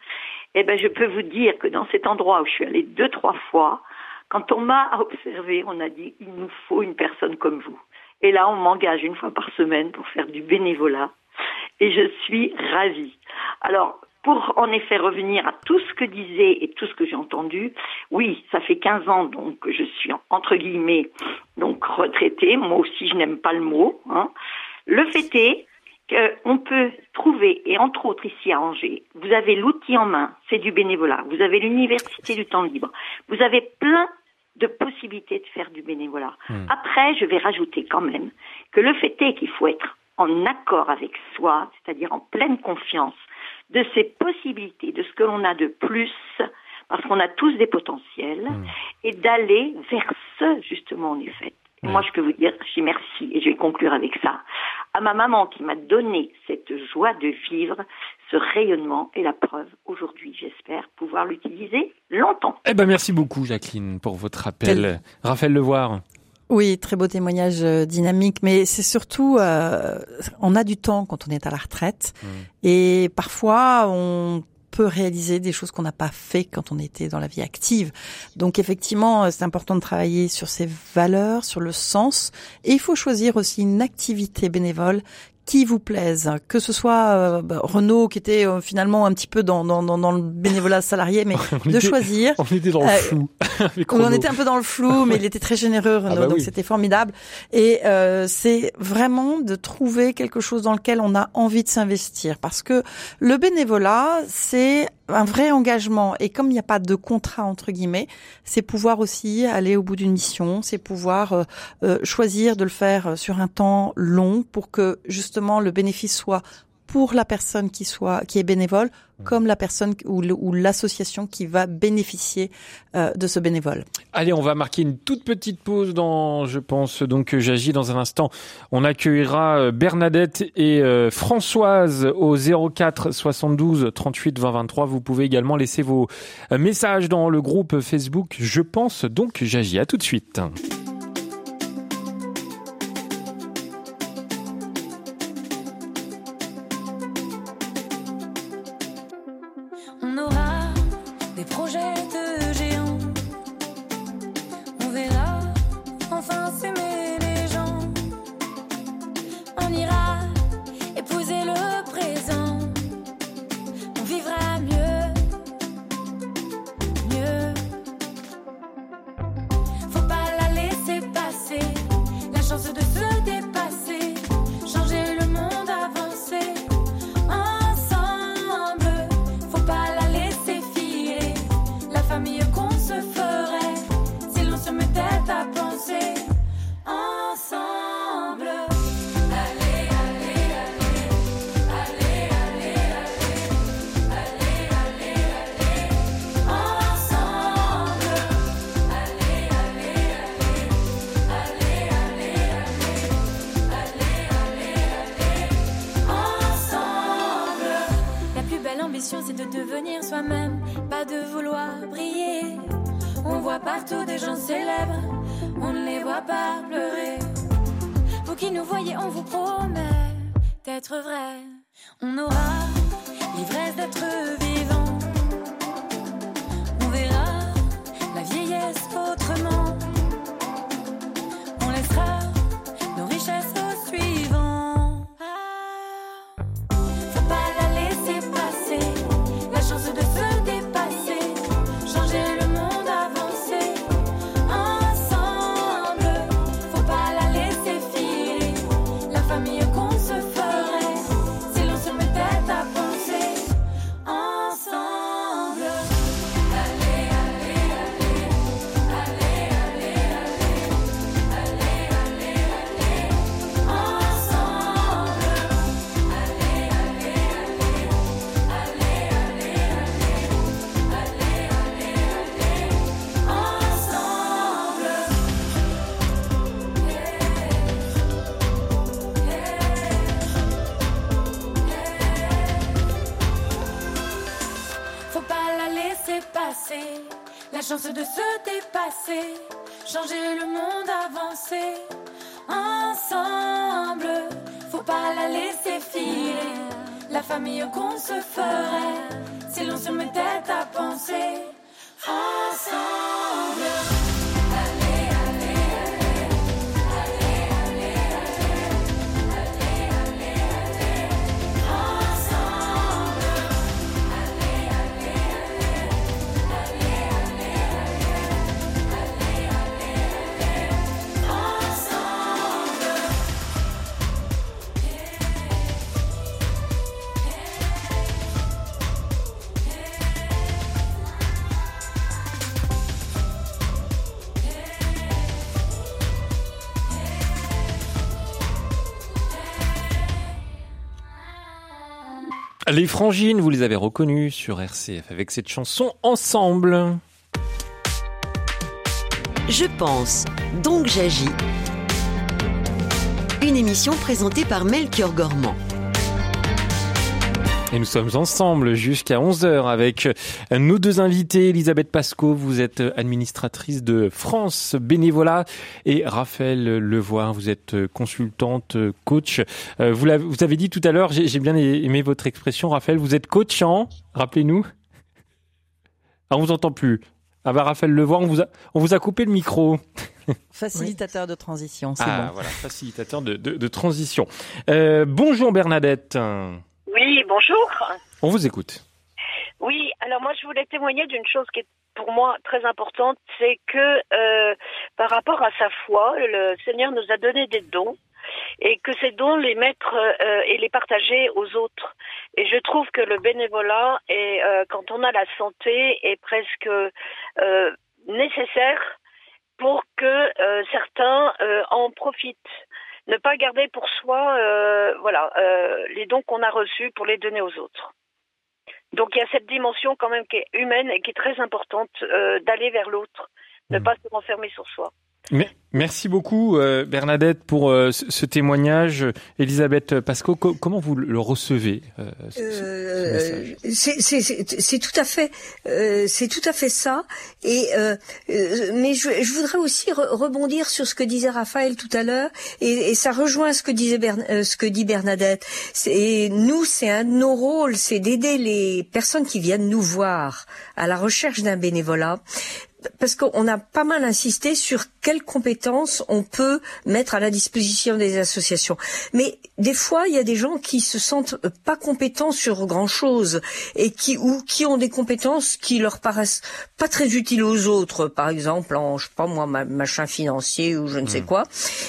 eh ben je peux vous dire que dans cet endroit où je suis allée deux, trois fois, quand on m'a observé, on a dit il nous faut une personne comme vous. Et là, on m'engage une fois par semaine pour faire du bénévolat. Et je suis ravie. Alors, pour en effet revenir à tout ce que disait et tout ce que j'ai entendu, oui, ça fait 15 ans donc que je suis entre guillemets donc retraitée. Moi aussi, je n'aime pas le mot. Hein. Le fait est qu'on peut trouver, et entre autres ici à Angers, vous avez l'outil en main, c'est du bénévolat. Vous avez l'université du temps libre. Vous avez plein de possibilités de faire du bénévolat. Hmm. Après, je vais rajouter quand même que le fait est qu'il faut être en accord avec soi, c'est-à-dire en pleine confiance de ces possibilités, de ce que l'on a de plus, parce qu'on a tous des potentiels, hmm. et d'aller vers ce, justement, en effet. Moi, je peux vous dire, je dis merci, et je vais conclure avec ça, à ma maman qui m'a donné cette joie de vivre, ce rayonnement et la preuve aujourd'hui, j'espère pouvoir l'utiliser longtemps. Eh ben, merci beaucoup, Jacqueline, pour votre appel. Raphaël Levoir. Oui, très beau témoignage euh, dynamique, mais c'est surtout, euh, on a du temps quand on est à la retraite, mmh. et parfois on peut réaliser des choses qu'on n'a pas fait quand on était dans la vie active. Donc effectivement, euh, c'est important de travailler sur ses valeurs, sur le sens, et il faut choisir aussi une activité bénévole qui vous plaisent, que ce soit euh, bah, Renault qui était euh, finalement un petit peu dans, dans, dans, le bénévolat salarié, mais (laughs) de choisir. On était dans le euh, flou. (laughs) on était un peu dans le flou, mais il était très généreux Renault, ah bah donc c'était formidable. Et c'est vraiment de trouver quelque chose dans lequel on a envie de s'investir, parce que le bénévolat, c'est un vrai engagement. Et comme il n'y a pas de contrat entre guillemets, c'est pouvoir aussi aller au bout d'une mission, c'est pouvoir euh, euh, choisir de le faire sur un temps long pour que justement le bénéfice soit pour la personne qui soit qui est bénévole. Comme la personne ou l'association qui va bénéficier euh, de ce bénévole. Allez, on va marquer une toute petite pause dans, je pense, donc j'agis dans un instant. On accueillera euh, Bernadette et euh, Françoise au 04 72 38 20 23. Vous pouvez également laisser vos messages dans le groupe Facebook. Je pense donc j'agis. À tout de suite. Changer famille qu'on se ferait si l'on se mettait à penser ensemble. Les frangines, vous les avez reconnues sur RCF avec cette chanson Ensemble. Je pense, donc j'agis. Une émission présentée par Melchior Gormand. Et nous sommes ensemble jusqu'à 11h avec nos deux invités. Elisabeth Pasco, vous êtes administratrice de France Bénévolat et Raphaël Levoix, vous êtes consultante, coach. Euh, vous, vous avez dit tout à l'heure, j'ai bien aimé votre expression, Raphaël, vous êtes coachant, rappelez-nous. Ah, on vous entend plus. Ah bah Raphaël Levoix, on vous a, on vous a coupé le micro. Facilitateur de transition, c'est ah, voilà, facilitateur de, de, de transition. Euh, bonjour Bernadette. Oui, bonjour. On vous écoute. Oui, alors moi je voulais témoigner d'une chose qui est pour moi très importante, c'est que euh, par rapport à sa foi, le Seigneur nous a donné des dons et que ces dons les mettre euh, et les partager aux autres. Et je trouve que le bénévolat, est, euh, quand on a la santé, est presque nécessaire pour que certains en profitent ne pas garder pour soi euh, voilà, euh, les dons qu'on a reçus pour les donner aux autres. Donc il y a cette dimension quand même qui est humaine et qui est très importante euh, d'aller vers l'autre, ne mmh. pas se renfermer sur soi. Merci beaucoup euh, Bernadette pour euh, ce témoignage. Elisabeth Pasco, comment vous le recevez euh, C'est tout à fait, c'est tout à fait ça. Et mais je, voudrais aussi rebondir sur ce que disait Raphaël tout à l'heure, et, ça rejoint ce que disait ce que dit Bernadette. nous, c'est un de nos rôles, c'est d'aider les personnes qui viennent nous voir à la recherche d'un bénévolat parce qu'on a pas mal insisté sur quelles compétences on peut mettre à la disposition des associations. Mais des fois, il y a des gens qui se sentent pas compétents sur grand chose et qui ou qui ont des compétences qui leur paraissent pas très utiles aux autres, par exemple en je sais pas moi machin financier ou je ne sais mmh. quoi.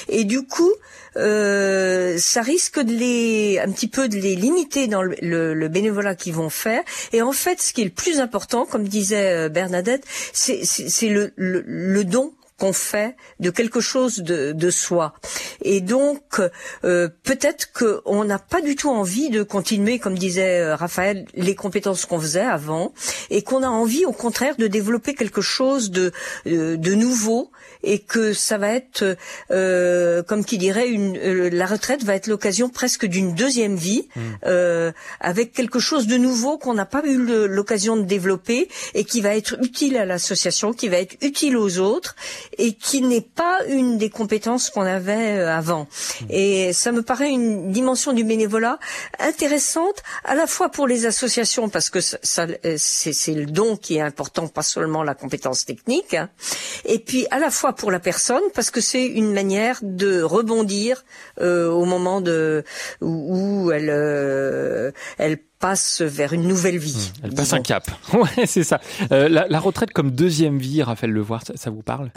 Et du coup, euh, ça risque de les un petit peu de les limiter dans le, le, bénévolat qu'ils vont faire. Et en fait, ce qui est le plus important, comme disait euh, Bernadette, c'est le, le, le don qu'on fait de quelque chose de, soi. Et donc, euh, peut-être qu'on n'a pas du tout envie de continuer, comme disait euh, Raphaël, les compétences qu'on faisait avant, et qu'on a envie, au contraire, de développer quelque chose de, de nouveau et que ça va être, euh, comme qui dirait, une, euh, la retraite va être l'occasion presque d'une deuxième vie, mmh. euh, avec quelque chose de nouveau qu'on n'a pas eu l'occasion de développer et qui va être utile à l'association, qui va être utile aux autres et qui n'est pas une des compétences qu'on avait euh, avant. Mmh. Et ça me paraît une dimension du bénévolat intéressante, à la fois pour les associations parce que ça, euh, c'est le don qui est important, pas seulement la compétence technique, hein, et puis à la fois pour la personne parce que c'est une manière de rebondir euh, au moment de où, elle euh, elle passe vers une nouvelle vie. Mmh, elle passe un cap. (laughs) Ouais, c'est ça. Euh, la, retraite comme deuxième vie, Raphaël Levoir, ça, ça vous parle?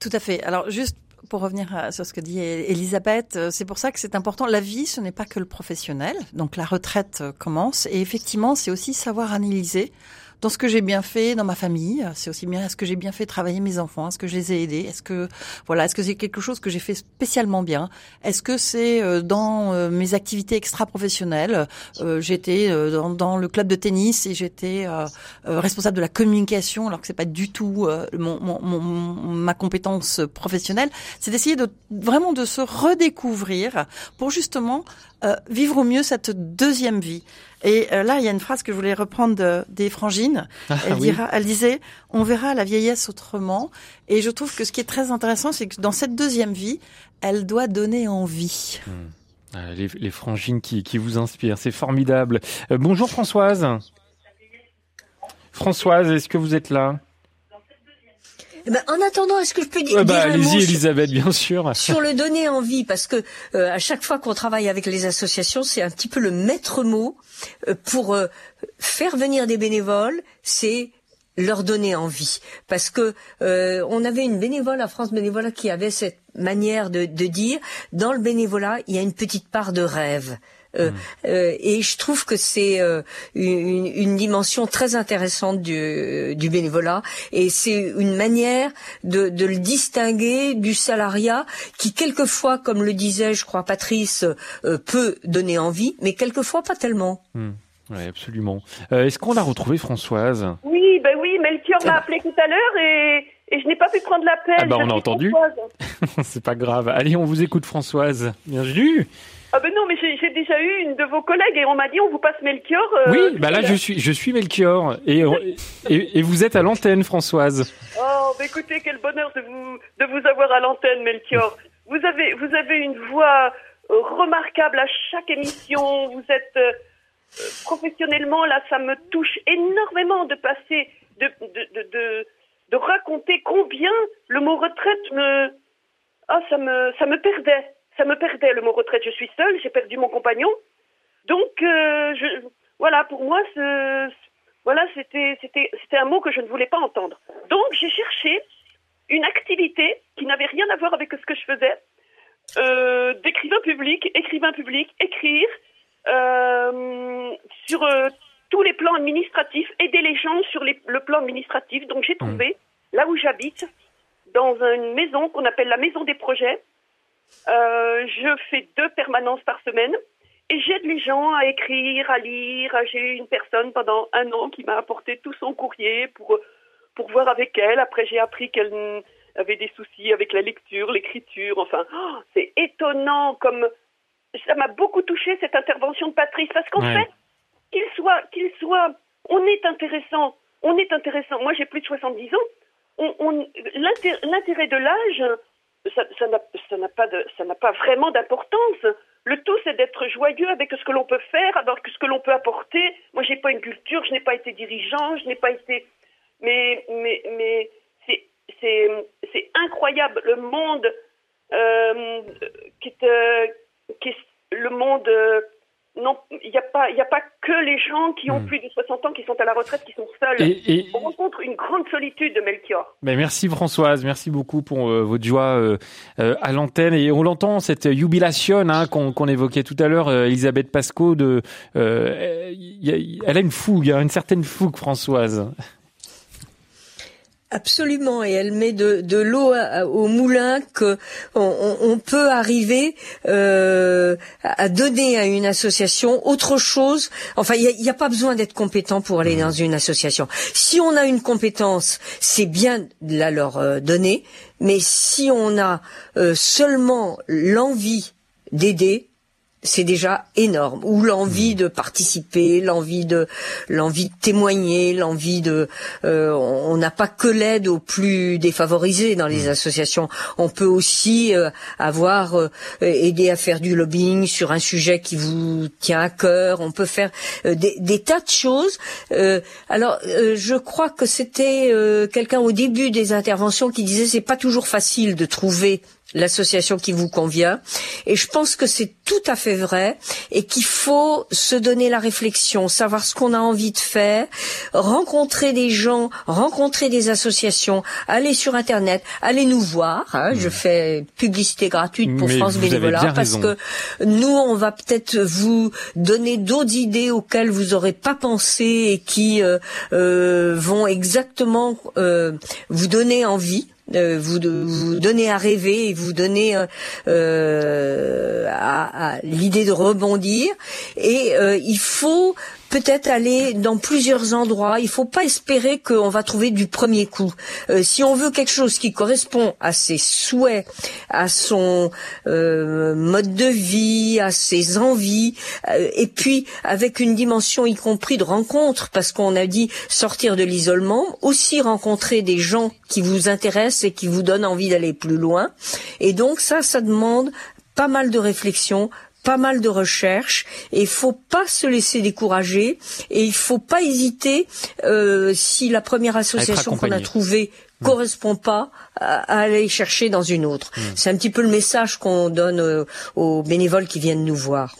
Tout à fait. Alors juste pour revenir sur ce que dit Elisabeth, c'est pour ça que c'est important. La vie, ce n'est pas que le professionnel. Donc la retraite commence et effectivement, c'est aussi savoir analyser dans ce que j'ai bien fait dans ma famille. C'est aussi bien est-ce que j'ai bien fait travailler mes enfants, est-ce que je les ai aidés, est-ce que voilà, est-ce que c'est quelque chose que j'ai fait spécialement bien, est-ce que c'est euh, dans euh, mes activités extra-professionnelles, euh, j'étais dans, le club de tennis et j'étais responsable de la communication alors que c'est pas du tout mon, mon, ma compétence professionnelle. C'est d'essayer de vraiment de se redécouvrir pour justement vivre au mieux cette deuxième vie. Et euh, là, il y a une phrase que je voulais reprendre de, des Frangines. (laughs) Ah, elle, dira, elle disait, on verra la vieillesse autrement. Et je trouve que ce qui est très intéressant, c'est que dans cette deuxième vie, elle doit donner envie. Hmm. Ah, les, les, frangines qui, qui vous inspirent, c'est formidable. Euh, bonjour Françoise. Françoise, est-ce que vous êtes là? Eh ben, en attendant, est-ce que je peux dire, ouais, bah, allez-y, Elisabeth, bien sûr. (laughs) Sur le donner envie, parce que euh, à chaque fois qu'on travaille avec les associations, c'est un petit peu le maître mot euh, pour euh, faire venir des bénévoles. C'est leur donner envie, parce que on avait une bénévole à France Bénévolat qui avait cette manière de, de dire dans le bénévolat, il y a une petite part de rêve. Euh, mm. euh, et je trouve que c'est euh, une, une, dimension très intéressante du, du bénévolat et c'est une manière de, de, le distinguer du salariat qui quelquefois, comme le disait, je crois, Patrice, peut donner envie, mais quelquefois pas tellement. Mm. Oui, absolument. Est-ce qu'on a retrouvé Françoise? Oui, ben oui, Melchior m'a appelé tout à l'heure et, et je n'ai pas pu prendre l'appel. Ah bah, on a entendu. (laughs) C'est pas grave. Allez, on vous écoute Françoise. Bienvenue. Ah ben non, mais j'ai déjà eu une de vos collègues et on m'a dit on vous passe Melchior. Euh, oui, bah là je suis je suis Melchior et, et, et vous êtes à l'antenne Françoise. Oh, bah écoutez, quel bonheur de vous de vous avoir à l'antenne Melchior. Vous avez vous avez une voix euh, remarquable à chaque émission. Vous êtes euh, professionnellement là, ça me touche énormément de passer de de, de, de de raconter combien le mot retraite me ah ça me ça me perdait ça me perdait le mot retraite. Je suis seule, j'ai perdu mon compagnon. Donc, euh, je, voilà, pour moi, ce, voilà, c'était, c'était, c'était un mot que je ne voulais pas entendre. Donc, j'ai cherché une activité qui n'avait rien à voir avec ce que je faisais, euh, d'écrivain public, écrivain public, écrire euh, sur tous les plans administratifs, aider les gens sur les, le plan administratif. Donc, j'ai trouvé, mmh. là où j'habite, dans une maison qu'on appelle la maison des projets, euh, je fais deux permanences par semaine et j'aide les gens à écrire, à lire. J'ai eu une personne pendant un an qui m'a apporté tout son courrier pour, pour voir avec elle. Après, j'ai appris qu'elle avait des soucis avec la lecture, l'écriture. Enfin, oh, c'est étonnant comme ça m'a beaucoup touché cette intervention de Patrice parce qu'en fait, qu'il soit, qu'il soit, on est intéressant, on est intéressant. Moi, j'ai plus de 70 ans. On, on, l'intérêt de l'âge, ça, n'a pas, ça n'a pas vraiment d'importance. Le tout, c'est d'être joyeux avec ce que l'on peut faire, avec ce que l'on peut apporter. Moi, j'ai pas une culture, je n'ai pas été dirigeant, je n'ai pas été, mais, mais, mais c'est incroyable le monde euh, qui est, euh, qui est le monde euh, non, il n'y a pas, il a pas que les gens qui ont hmm. plus de 60 ans qui sont à la retraite qui sont seuls. Et, On rencontre une grande solitude de Melchior. Ben merci Françoise, merci beaucoup pour euh, votre joie euh, euh, à l'antenne et on l'entend cette jubilation hein, qu'on évoquait tout à l'heure, Elisabeth Pasco de, elle a une fougue, hein, une certaine fougue Françoise. Absolument, et elle met de, de l'eau au moulin que on, peut arriver euh, à donner à une association autre chose. Enfin, il n'y a, pas besoin d'être compétent pour aller mmh. dans une association. Si on a une compétence, c'est bien de la leur euh, donner, mais si on a euh, seulement l'envie d'aider, c'est déjà énorme. Ou l'envie de participer, l'envie de l'envie de témoigner, l'envie de. Euh, on n'a pas que l'aide aux plus défavorisés dans les mmh. associations. On peut aussi euh, avoir euh, aidé à faire du lobbying sur un sujet qui vous tient à cœur. On peut faire des, des, tas de choses. alors, je crois que c'était quelqu'un au début des interventions qui disait c'est pas toujours facile de trouver l'association qui vous convient. Et je pense que c'est tout à fait vrai et qu'il faut se donner la réflexion, savoir ce qu'on a envie de faire, rencontrer des gens, rencontrer des associations, aller sur Internet, aller nous voir. Hein. Je mmh. fais publicité gratuite pour France Bénévolat parce que nous, on va peut-être vous donner d'autres idées auxquelles vous n'aurez pas pensé et qui euh, euh, vont exactement euh, vous donner envie vous, vous donner à rêver et vous donner euh, euh à, à l'idée de rebondir. Et euh, il faut peut-être aller dans plusieurs endroits. Il faut pas espérer qu'on va trouver du premier coup. Euh, si on veut quelque chose qui correspond à ses souhaits, à son euh, mode de vie, à ses envies, euh, et puis avec une dimension y compris de rencontre, parce qu'on a dit sortir de l'isolement, aussi rencontrer des gens qui vous intéressent et qui vous donnent envie d'aller plus loin. Et donc ça, ça demande pas mal de réflexion, pas mal de recherches et il faut pas se laisser décourager et il faut pas hésiter euh, si la première association qu'on a trouvée mmh. correspond pas à, aller chercher dans une autre. Mmh. C'est un petit peu le message qu'on donne euh, aux bénévoles qui viennent nous voir.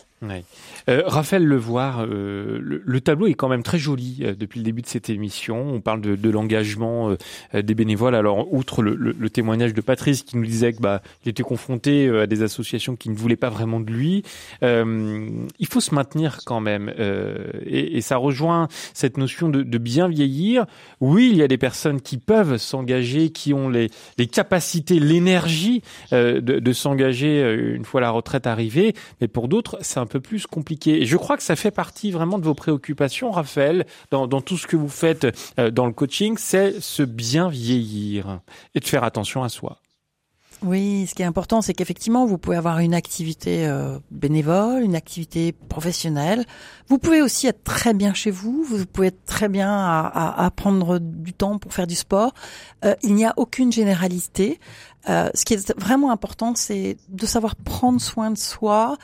Euh, Raphaël Levoir, euh, le, tableau est quand même très joli euh, depuis le début de cette émission. On parle de, l'engagement des bénévoles. Alors, outre le, témoignage de Patrice qui nous disait que bah, était confronté à des associations qui ne voulaient pas vraiment de lui, il faut se maintenir quand même. Et, ça rejoint cette notion de, bien vieillir. Oui, il y a des personnes qui peuvent s'engager, qui ont les, les capacités, l'énergie de, de s'engager une fois la retraite arrivée, mais pour d'autres, c'est un peu plus compliqué Et je crois que ça fait partie vraiment de vos préoccupations, Raphaël, dans, tout ce que vous faites dans le coaching, c'est se bien vieillir et de faire attention à soi. Oui, ce qui est important, c'est qu'effectivement, vous pouvez avoir une activité euh, bénévole, une activité professionnelle. Vous pouvez aussi être très bien chez vous. Vous pouvez être très bien à, prendre du temps pour faire du sport. Euh, il n'y a aucune généralité. Euh, ce qui est vraiment important, c'est de savoir prendre soin de soi.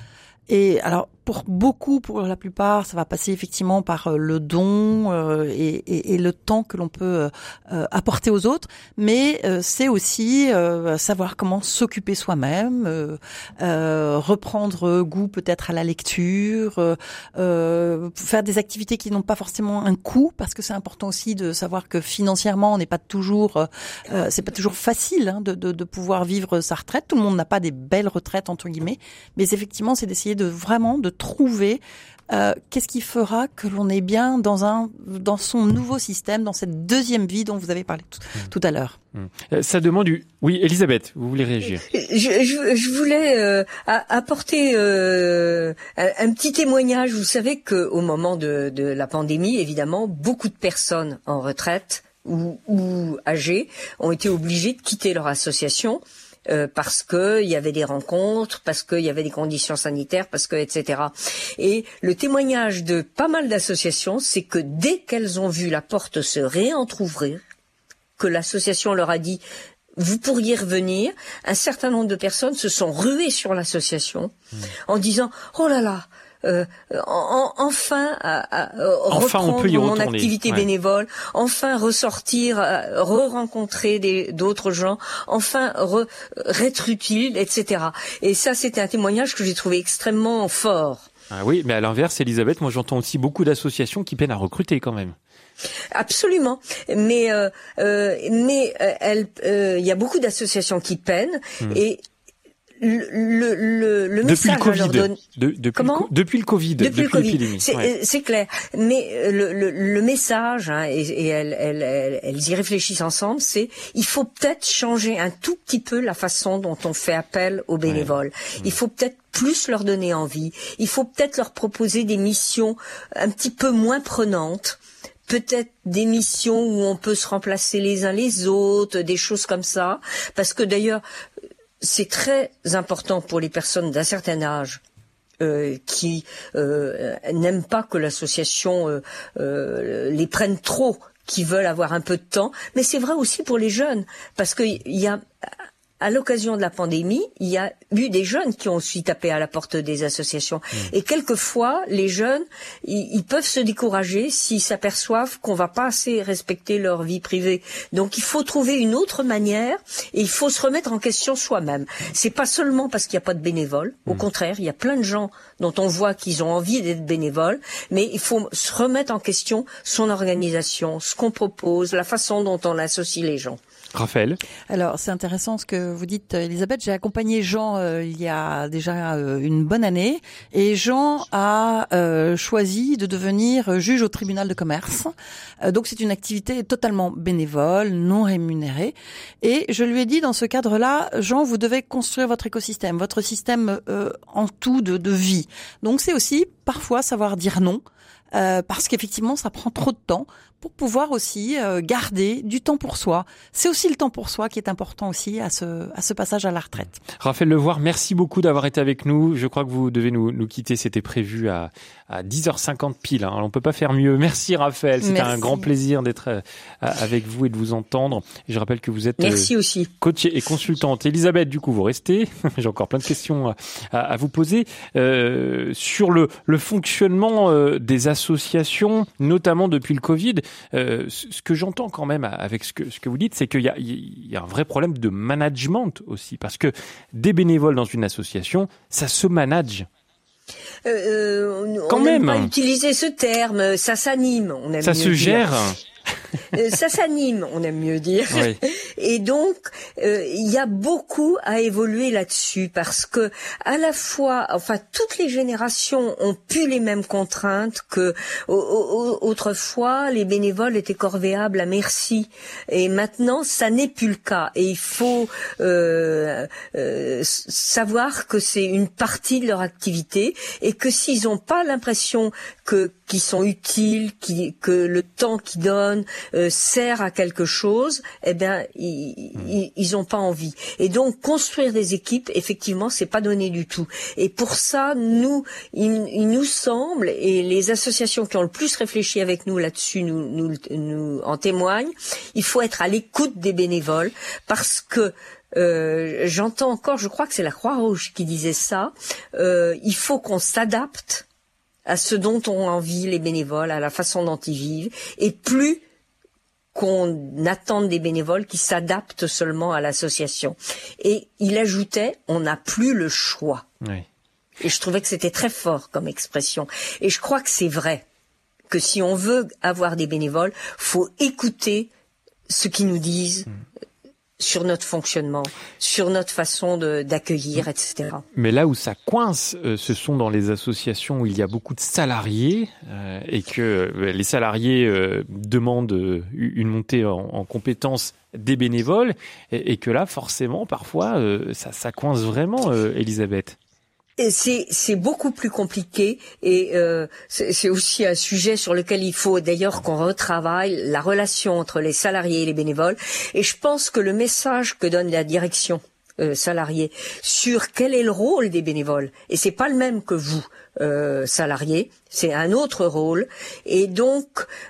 Et alors, pour beaucoup, pour la plupart, ça va passer effectivement par euh, le don euh, et, et, et, le temps que l'on peut euh, apporter aux autres, mais c'est aussi savoir comment s'occuper soi-même, reprendre goût peut-être à la lecture, faire des activités qui n'ont pas forcément un coût, parce que c'est important aussi de savoir que financièrement, on n'est pas toujours, c'est pas toujours facile hein, de, de, de pouvoir vivre sa retraite. Tout le monde n'a pas des belles retraites entre guillemets, mais effectivement, c'est d'essayer de vraiment de trouver euh, qu'est-ce qui fera que l'on est bien dans un dans son nouveau système, dans cette deuxième vie dont vous avez parlé tout, à l'heure. Mmh. Euh, ça demande du. Oui, Elisabeth, vous voulez réagir je, voulais euh, apporter un, petit témoignage. Vous savez qu'au moment de, de, la pandémie, évidemment, beaucoup de personnes en retraite ou, ou âgées ont été obligées de quitter leur association euh, parce que il y avait des rencontres, parce qu'il y avait des conditions sanitaires, parce que etc. Et le témoignage de pas mal d'associations, c'est que dès qu'elles ont vu la porte se réentrouvrir, que l'association leur a dit vous pourriez revenir, un certain nombre de personnes se sont ruées sur l'association mmh. en disant oh là là, euh, enfin à, reprendre mon activité bénévole, enfin ressortir, euh, re-rencontrer d'autres gens, enfin re, être utile, etc. Et ça, c'était un témoignage que j'ai trouvé extrêmement fort. Ah oui, mais à l'inverse, Elisabeth, moi j'entends aussi beaucoup d'associations qui peinent à recruter quand même. Absolument, mais euh, euh mais il y a beaucoup d'associations qui peinent hmm. et le, le, le message depuis le Covid. Donne... depuis Comment le, Depuis le Covid. Depuis, le Covid. C'est clair. Mais euh, le, le, message, hein, et, et elles, elles, elles, y réfléchissent ensemble, c'est il faut peut-être changer un tout petit peu la façon dont on fait appel aux bénévoles. Il faut peut-être plus leur donner envie. Il faut peut-être leur proposer des missions un petit peu moins prenantes peut-être des missions où on peut se remplacer les uns les autres, des choses comme ça. Parce que d'ailleurs, c'est très important pour les personnes d'un certain âge euh, qui euh, n'aiment pas que l'association euh, les prenne trop, qui veulent avoir un peu de temps, mais c'est vrai aussi pour les jeunes, parce qu'il y a à l'occasion de la pandémie, il y a eu des jeunes qui ont aussi tapé à la porte des associations. Mmh. Et quelquefois, les jeunes, ils, peuvent se décourager s'ils s'aperçoivent qu'on va pas assez respecter leur vie privée. Donc, il faut trouver une autre manière et il faut se remettre en question soi-même. C'est pas seulement parce qu'il n'y a pas de bénévoles. Au mmh. contraire, il y a plein de gens dont on voit qu'ils ont envie d'être bénévoles, mais il faut se remettre en question son organisation, ce qu'on propose, la façon dont on associe les gens. Raphaël Alors, c'est intéressant ce que vous dites, Elisabeth. J'ai accompagné Jean euh, il y a déjà euh, une bonne année et Jean a euh, choisi de devenir juge au tribunal de commerce. donc, c'est une activité totalement bénévole, non rémunérée. Et je lui ai dit dans ce cadre-là, Jean, vous devez construire votre écosystème, votre système en tout de, de vie. Donc, c'est aussi parfois savoir dire non. parce qu'effectivement, ça prend trop de temps pour pouvoir aussi euh, garder du temps pour soi. C'est aussi le temps pour soi qui est important aussi à ce, à ce passage à la retraite. Raphaël Levoir, merci beaucoup d'avoir été avec nous. Je crois que vous devez nous, nous quitter. C'était prévu à, à 10h50 pile. Hein. On peut pas faire mieux. Merci Raphaël. C'était un grand plaisir d'être euh, avec vous et de vous entendre. Je rappelle que vous êtes merci euh, aussi. coach et consultante. Elisabeth, du coup, vous restez. (laughs) J'ai encore plein de questions à, à, vous poser euh, sur le, le fonctionnement des associations, notamment depuis le Covid. Ce que j'entends quand même avec ce que, ce que vous dites, c'est qu'il y a, il y a un vrai problème de management aussi, parce que des bénévoles dans une association, ça se manage. Euh, euh, Quand on même. pas utiliser ce terme, ça s'anime. ça se gère. Euh, ça s'anime, on aime mieux dire. Et donc, euh, il y a beaucoup à évoluer là-dessus parce que à la fois, enfin, toutes les générations ont pu les mêmes contraintes que autrefois les bénévoles étaient corvéables à merci. Et maintenant, ça n'est plus le cas. Et il faut euh, savoir que c'est une partie de leur activité et que s'ils n'ont pas l'impression que qui sont utiles, qui, que le temps qu'ils donnent euh, sert à quelque chose, eh bien, ils, ils, ont pas envie. Et donc, construire des équipes, effectivement, c'est pas donné du tout. Et pour ça, nous, il, il, nous semble, et les associations qui ont le plus réfléchi avec nous là-dessus nous, nous, nous en témoignent, il faut être à l'écoute des bénévoles parce que euh, j'entends encore, je crois que c'est la Croix-Rouge qui disait ça, euh, il faut qu'on s'adapte à ce dont ont envie les bénévoles, à la façon dont ils vivent, et plus qu'on attende des bénévoles qui s'adaptent seulement à l'association. Et il ajoutait, on n'a plus le choix. Et je trouvais que c'était très fort comme expression. Et je crois que c'est vrai que si on veut avoir des bénévoles, faut écouter ce qu'ils nous disent, mm sur notre fonctionnement, sur notre façon d'accueillir, etc. Mais là où ça coince, euh, ce sont dans les associations où il y a beaucoup de salariés euh, et que euh, les salariés demandent une montée en, en compétences des bénévoles et, et, que là, forcément, parfois, ça, ça coince vraiment, Elisabeth c'est beaucoup plus compliqué et euh, c'est aussi un sujet sur lequel il faut d'ailleurs qu'on retravaille la relation entre les salariés et les bénévoles. Et je pense que le message que donne la direction euh, salariée sur quel est le rôle des bénévoles, et c'est pas le même que vous, euh, salariés, c'est un autre rôle. Et donc,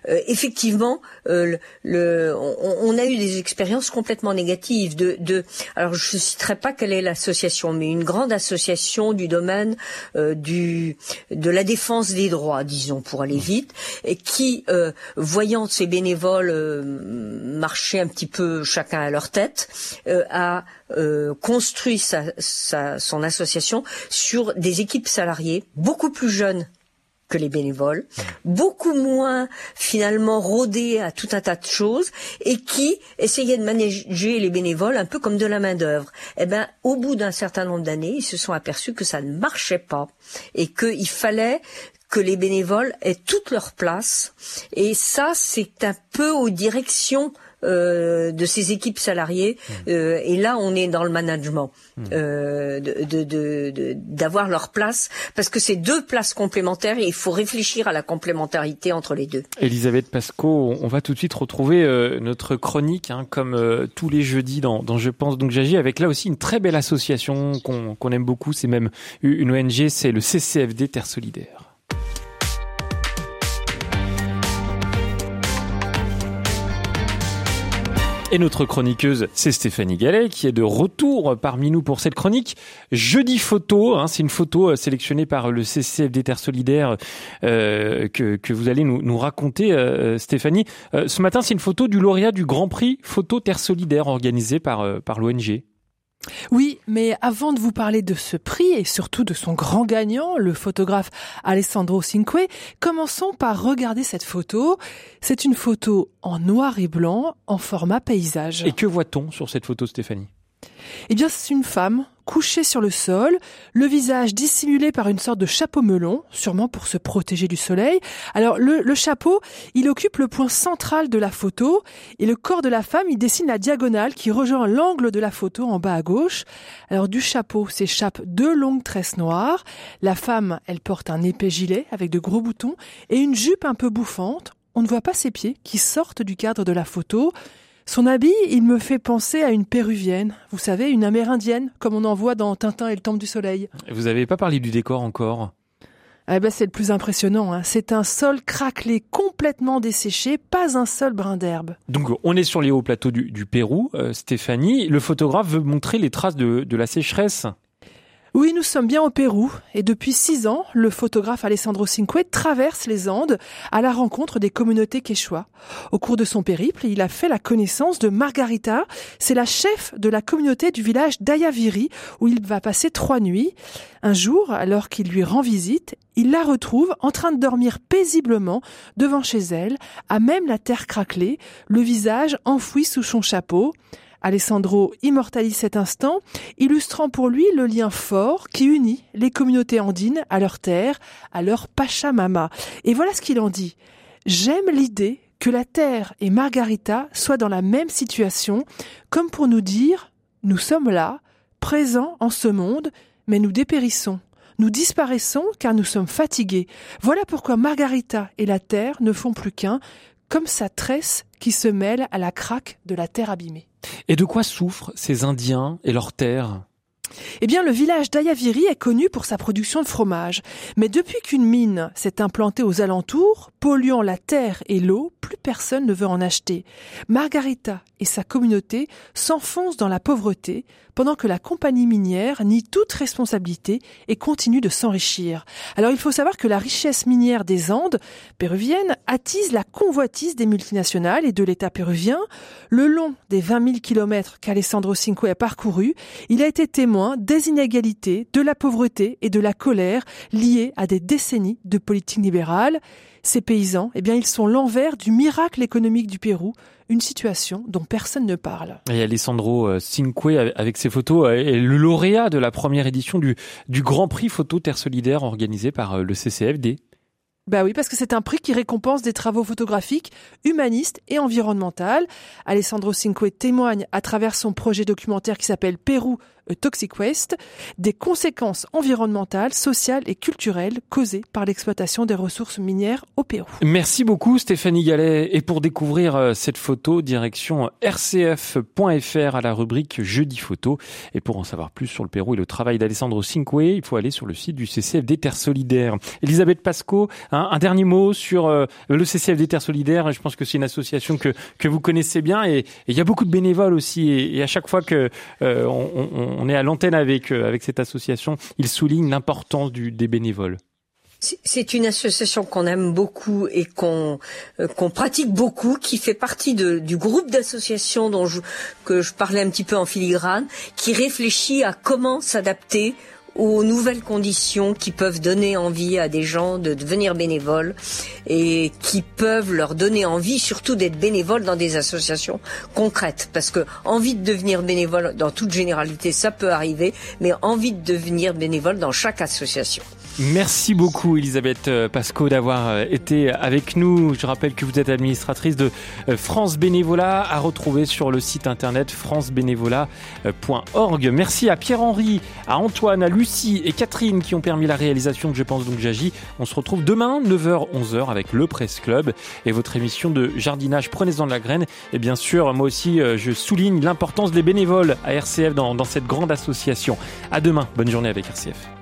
euh, effectivement, euh, le, on, a eu des expériences complètement négatives. De, de alors, je ne citerai pas quelle est l'association, mais une grande association du domaine du de la défense des droits, disons, pour aller vite, et qui, voyant ses bénévoles marcher un petit peu chacun à leur tête, a construit sa, sa, son association sur des équipes salariées beaucoup plus jeunes que les bénévoles, beaucoup moins finalement rodés à tout un tas de choses et qui essayaient de manager les bénévoles un peu comme de la main d'œuvre. Eh ben, au bout d'un certain nombre d'années, ils se sont aperçus que ça ne marchait pas et qu'il fallait que les bénévoles aient toute leur place. Et ça, c'est un peu aux directions euh, de ces équipes salariées. Mmh. Euh, et là, on est dans le management, mmh. euh, de, d'avoir leur place, parce que c'est deux places complémentaires et il faut réfléchir à la complémentarité entre les deux. Elisabeth Pasco, on va tout de suite retrouver notre chronique, hein, comme tous les jeudis dans, Je pense donc j'agis, avec là aussi une très belle association qu'on, qu'on aime beaucoup, c'est même une ONG, c'est le CCFD Terre Solidaire. Et notre chroniqueuse, c'est Stéphanie Gallet, qui est de retour parmi nous pour cette chronique. Jeudi photo, hein, c'est une photo euh, sélectionnée par le CCFD Terre Solidaire euh, que, vous allez nous, raconter, euh, Stéphanie. Ce matin, c'est une photo du lauréat du Grand Prix Photo Terre Solidaire organisé par, par l'ONG. Oui, mais avant de vous parler de ce prix et surtout de son grand gagnant, le photographe Alessandro Cinque, commençons par regarder cette photo. C'est une photo en noir et blanc, en format paysage. Et que voit-on sur cette photo, Stéphanie? Eh bien, c'est une femme couchée sur le sol, le visage dissimulé par une sorte de chapeau melon, sûrement pour se protéger du soleil. Alors, le, chapeau, il occupe le point central de la photo, et le corps de la femme, il dessine la diagonale qui rejoint l'angle de la photo en bas à gauche. Alors, du chapeau s'échappent deux longues tresses noires. La femme, elle porte un épais gilet avec de gros boutons et une jupe un peu bouffante. On ne voit pas ses pieds qui sortent du cadre de la photo. Son habit, il me fait penser à une péruvienne, vous savez, une amérindienne, comme on en voit dans Tintin et le Temple du Soleil. Vous n'avez pas parlé du décor encore? Eh ben, c'est le plus impressionnant. Hein. C'est un sol craquelé, complètement desséché, pas un seul brin d'herbe. Donc, on est sur les hauts plateaux du, Pérou, euh, Stéphanie. Le photographe veut montrer les traces de, de la sécheresse Oui, nous sommes bien au Pérou et depuis six ans, le photographe Alessandro Cinque traverse les Andes à la rencontre des communautés quechua. Au cours de son périple, il a fait la connaissance de Margarita. C'est la chef de la communauté du village d'Ayaviri où il va passer trois nuits. Un jour, alors qu'il lui rend visite, il la retrouve en train de dormir paisiblement devant chez elle, à même la terre craquelée, le visage enfoui sous son chapeau. Alessandro immortalise cet instant, illustrant pour lui le lien fort qui unit les communautés andines à leur terre, à leur Pachamama. Et voilà ce qu'il en dit. J'aime l'idée que la terre et Margarita soient dans la même situation, comme pour nous dire, nous sommes là, présents en ce monde, mais nous dépérissons. Nous disparaissons car nous sommes fatigués. Voilà pourquoi Margarita et la terre ne font plus qu'un, comme sa tresse qui se mêle à la craque de la terre abîmée. Et de quoi souffrent ces Indiens et leurs terres? Eh bien, le village d'Ayaviri est connu pour sa production de fromage. Mais depuis qu'une mine s'est implantée aux alentours, polluant la terre et l'eau, plus personne ne veut en acheter. Margarita et sa communauté s'enfoncent dans la pauvreté, pendant que la compagnie minière nie toute responsabilité et continue de s'enrichir. Alors il faut savoir que la richesse minière des Andes péruviennes attise la convoitise des multinationales et de l'État péruvien. Le long des 20 000 kilomètres qu'Alessandro Cinque a parcouru, il a été témoin des inégalités, de la pauvreté et de la colère liées à des décennies de politique libérale. Ces paysans, eh bien, ils sont l'envers du miracle économique du Pérou, une situation dont personne ne parle. Et Alessandro euh, Cinque, avec ses photos, euh, est le lauréat de la première édition du, du Grand Prix Photo Terre Solidaire organisé par euh, le CCFD. Bah oui, parce que c'est un prix qui récompense des travaux photographiques, humanistes et environnementaux. Alessandro Cinque témoigne à travers son projet documentaire qui s'appelle Pérou Toxic Waste, des conséquences environnementales, sociales et culturelles causées par l'exploitation des ressources minières au Pérou. Merci beaucoup Stéphanie Gallet. Et pour découvrir euh, cette photo, direction rcf.fr à la rubrique Jeudi photo. Et pour en savoir plus sur le Pérou et le travail d'Alessandro Cinque, il faut aller sur le site du CCFD Terre Solidaire. Elisabeth Pasco, un, dernier mot sur euh, le CCFD Terre Solidaire. Je pense que c'est une association que, que vous connaissez bien et il y a beaucoup de bénévoles aussi. Et, à chaque fois que euh, on on est à l'antenne avec, euh, avec cette association. Il souligne l'importance des bénévoles. C'est une association qu'on aime beaucoup et qu'on euh, pratique beaucoup, qui fait partie du groupe d'associations dont que je parlais un petit peu en filigrane, qui réfléchit à comment s'adapter aux nouvelles conditions qui peuvent donner envie à des gens de devenir bénévoles et qui peuvent leur donner envie surtout d'être bénévoles dans des associations concrètes parce que envie de devenir bénévole dans toute généralité ça peut arriver mais envie de devenir bénévole dans chaque association. Merci beaucoup Elisabeth euh, Pasco d'avoir euh, été avec nous. Je rappelle que vous êtes administratrice de euh, France Bénévolat à retrouver sur le site internet francebénévolat.org. Merci à Pierre-Henri, à Antoine, à Lucie et Catherine qui ont permis la réalisation de Je pense donc j'agis. On se retrouve demain 9h 11h avec le Presse Club et votre émission de jardinage Prenez-en de la graine. Et bien sûr, moi aussi je souligne l'importance des bénévoles à RCF dans, dans cette grande association. À demain. Bonne journée avec RCF.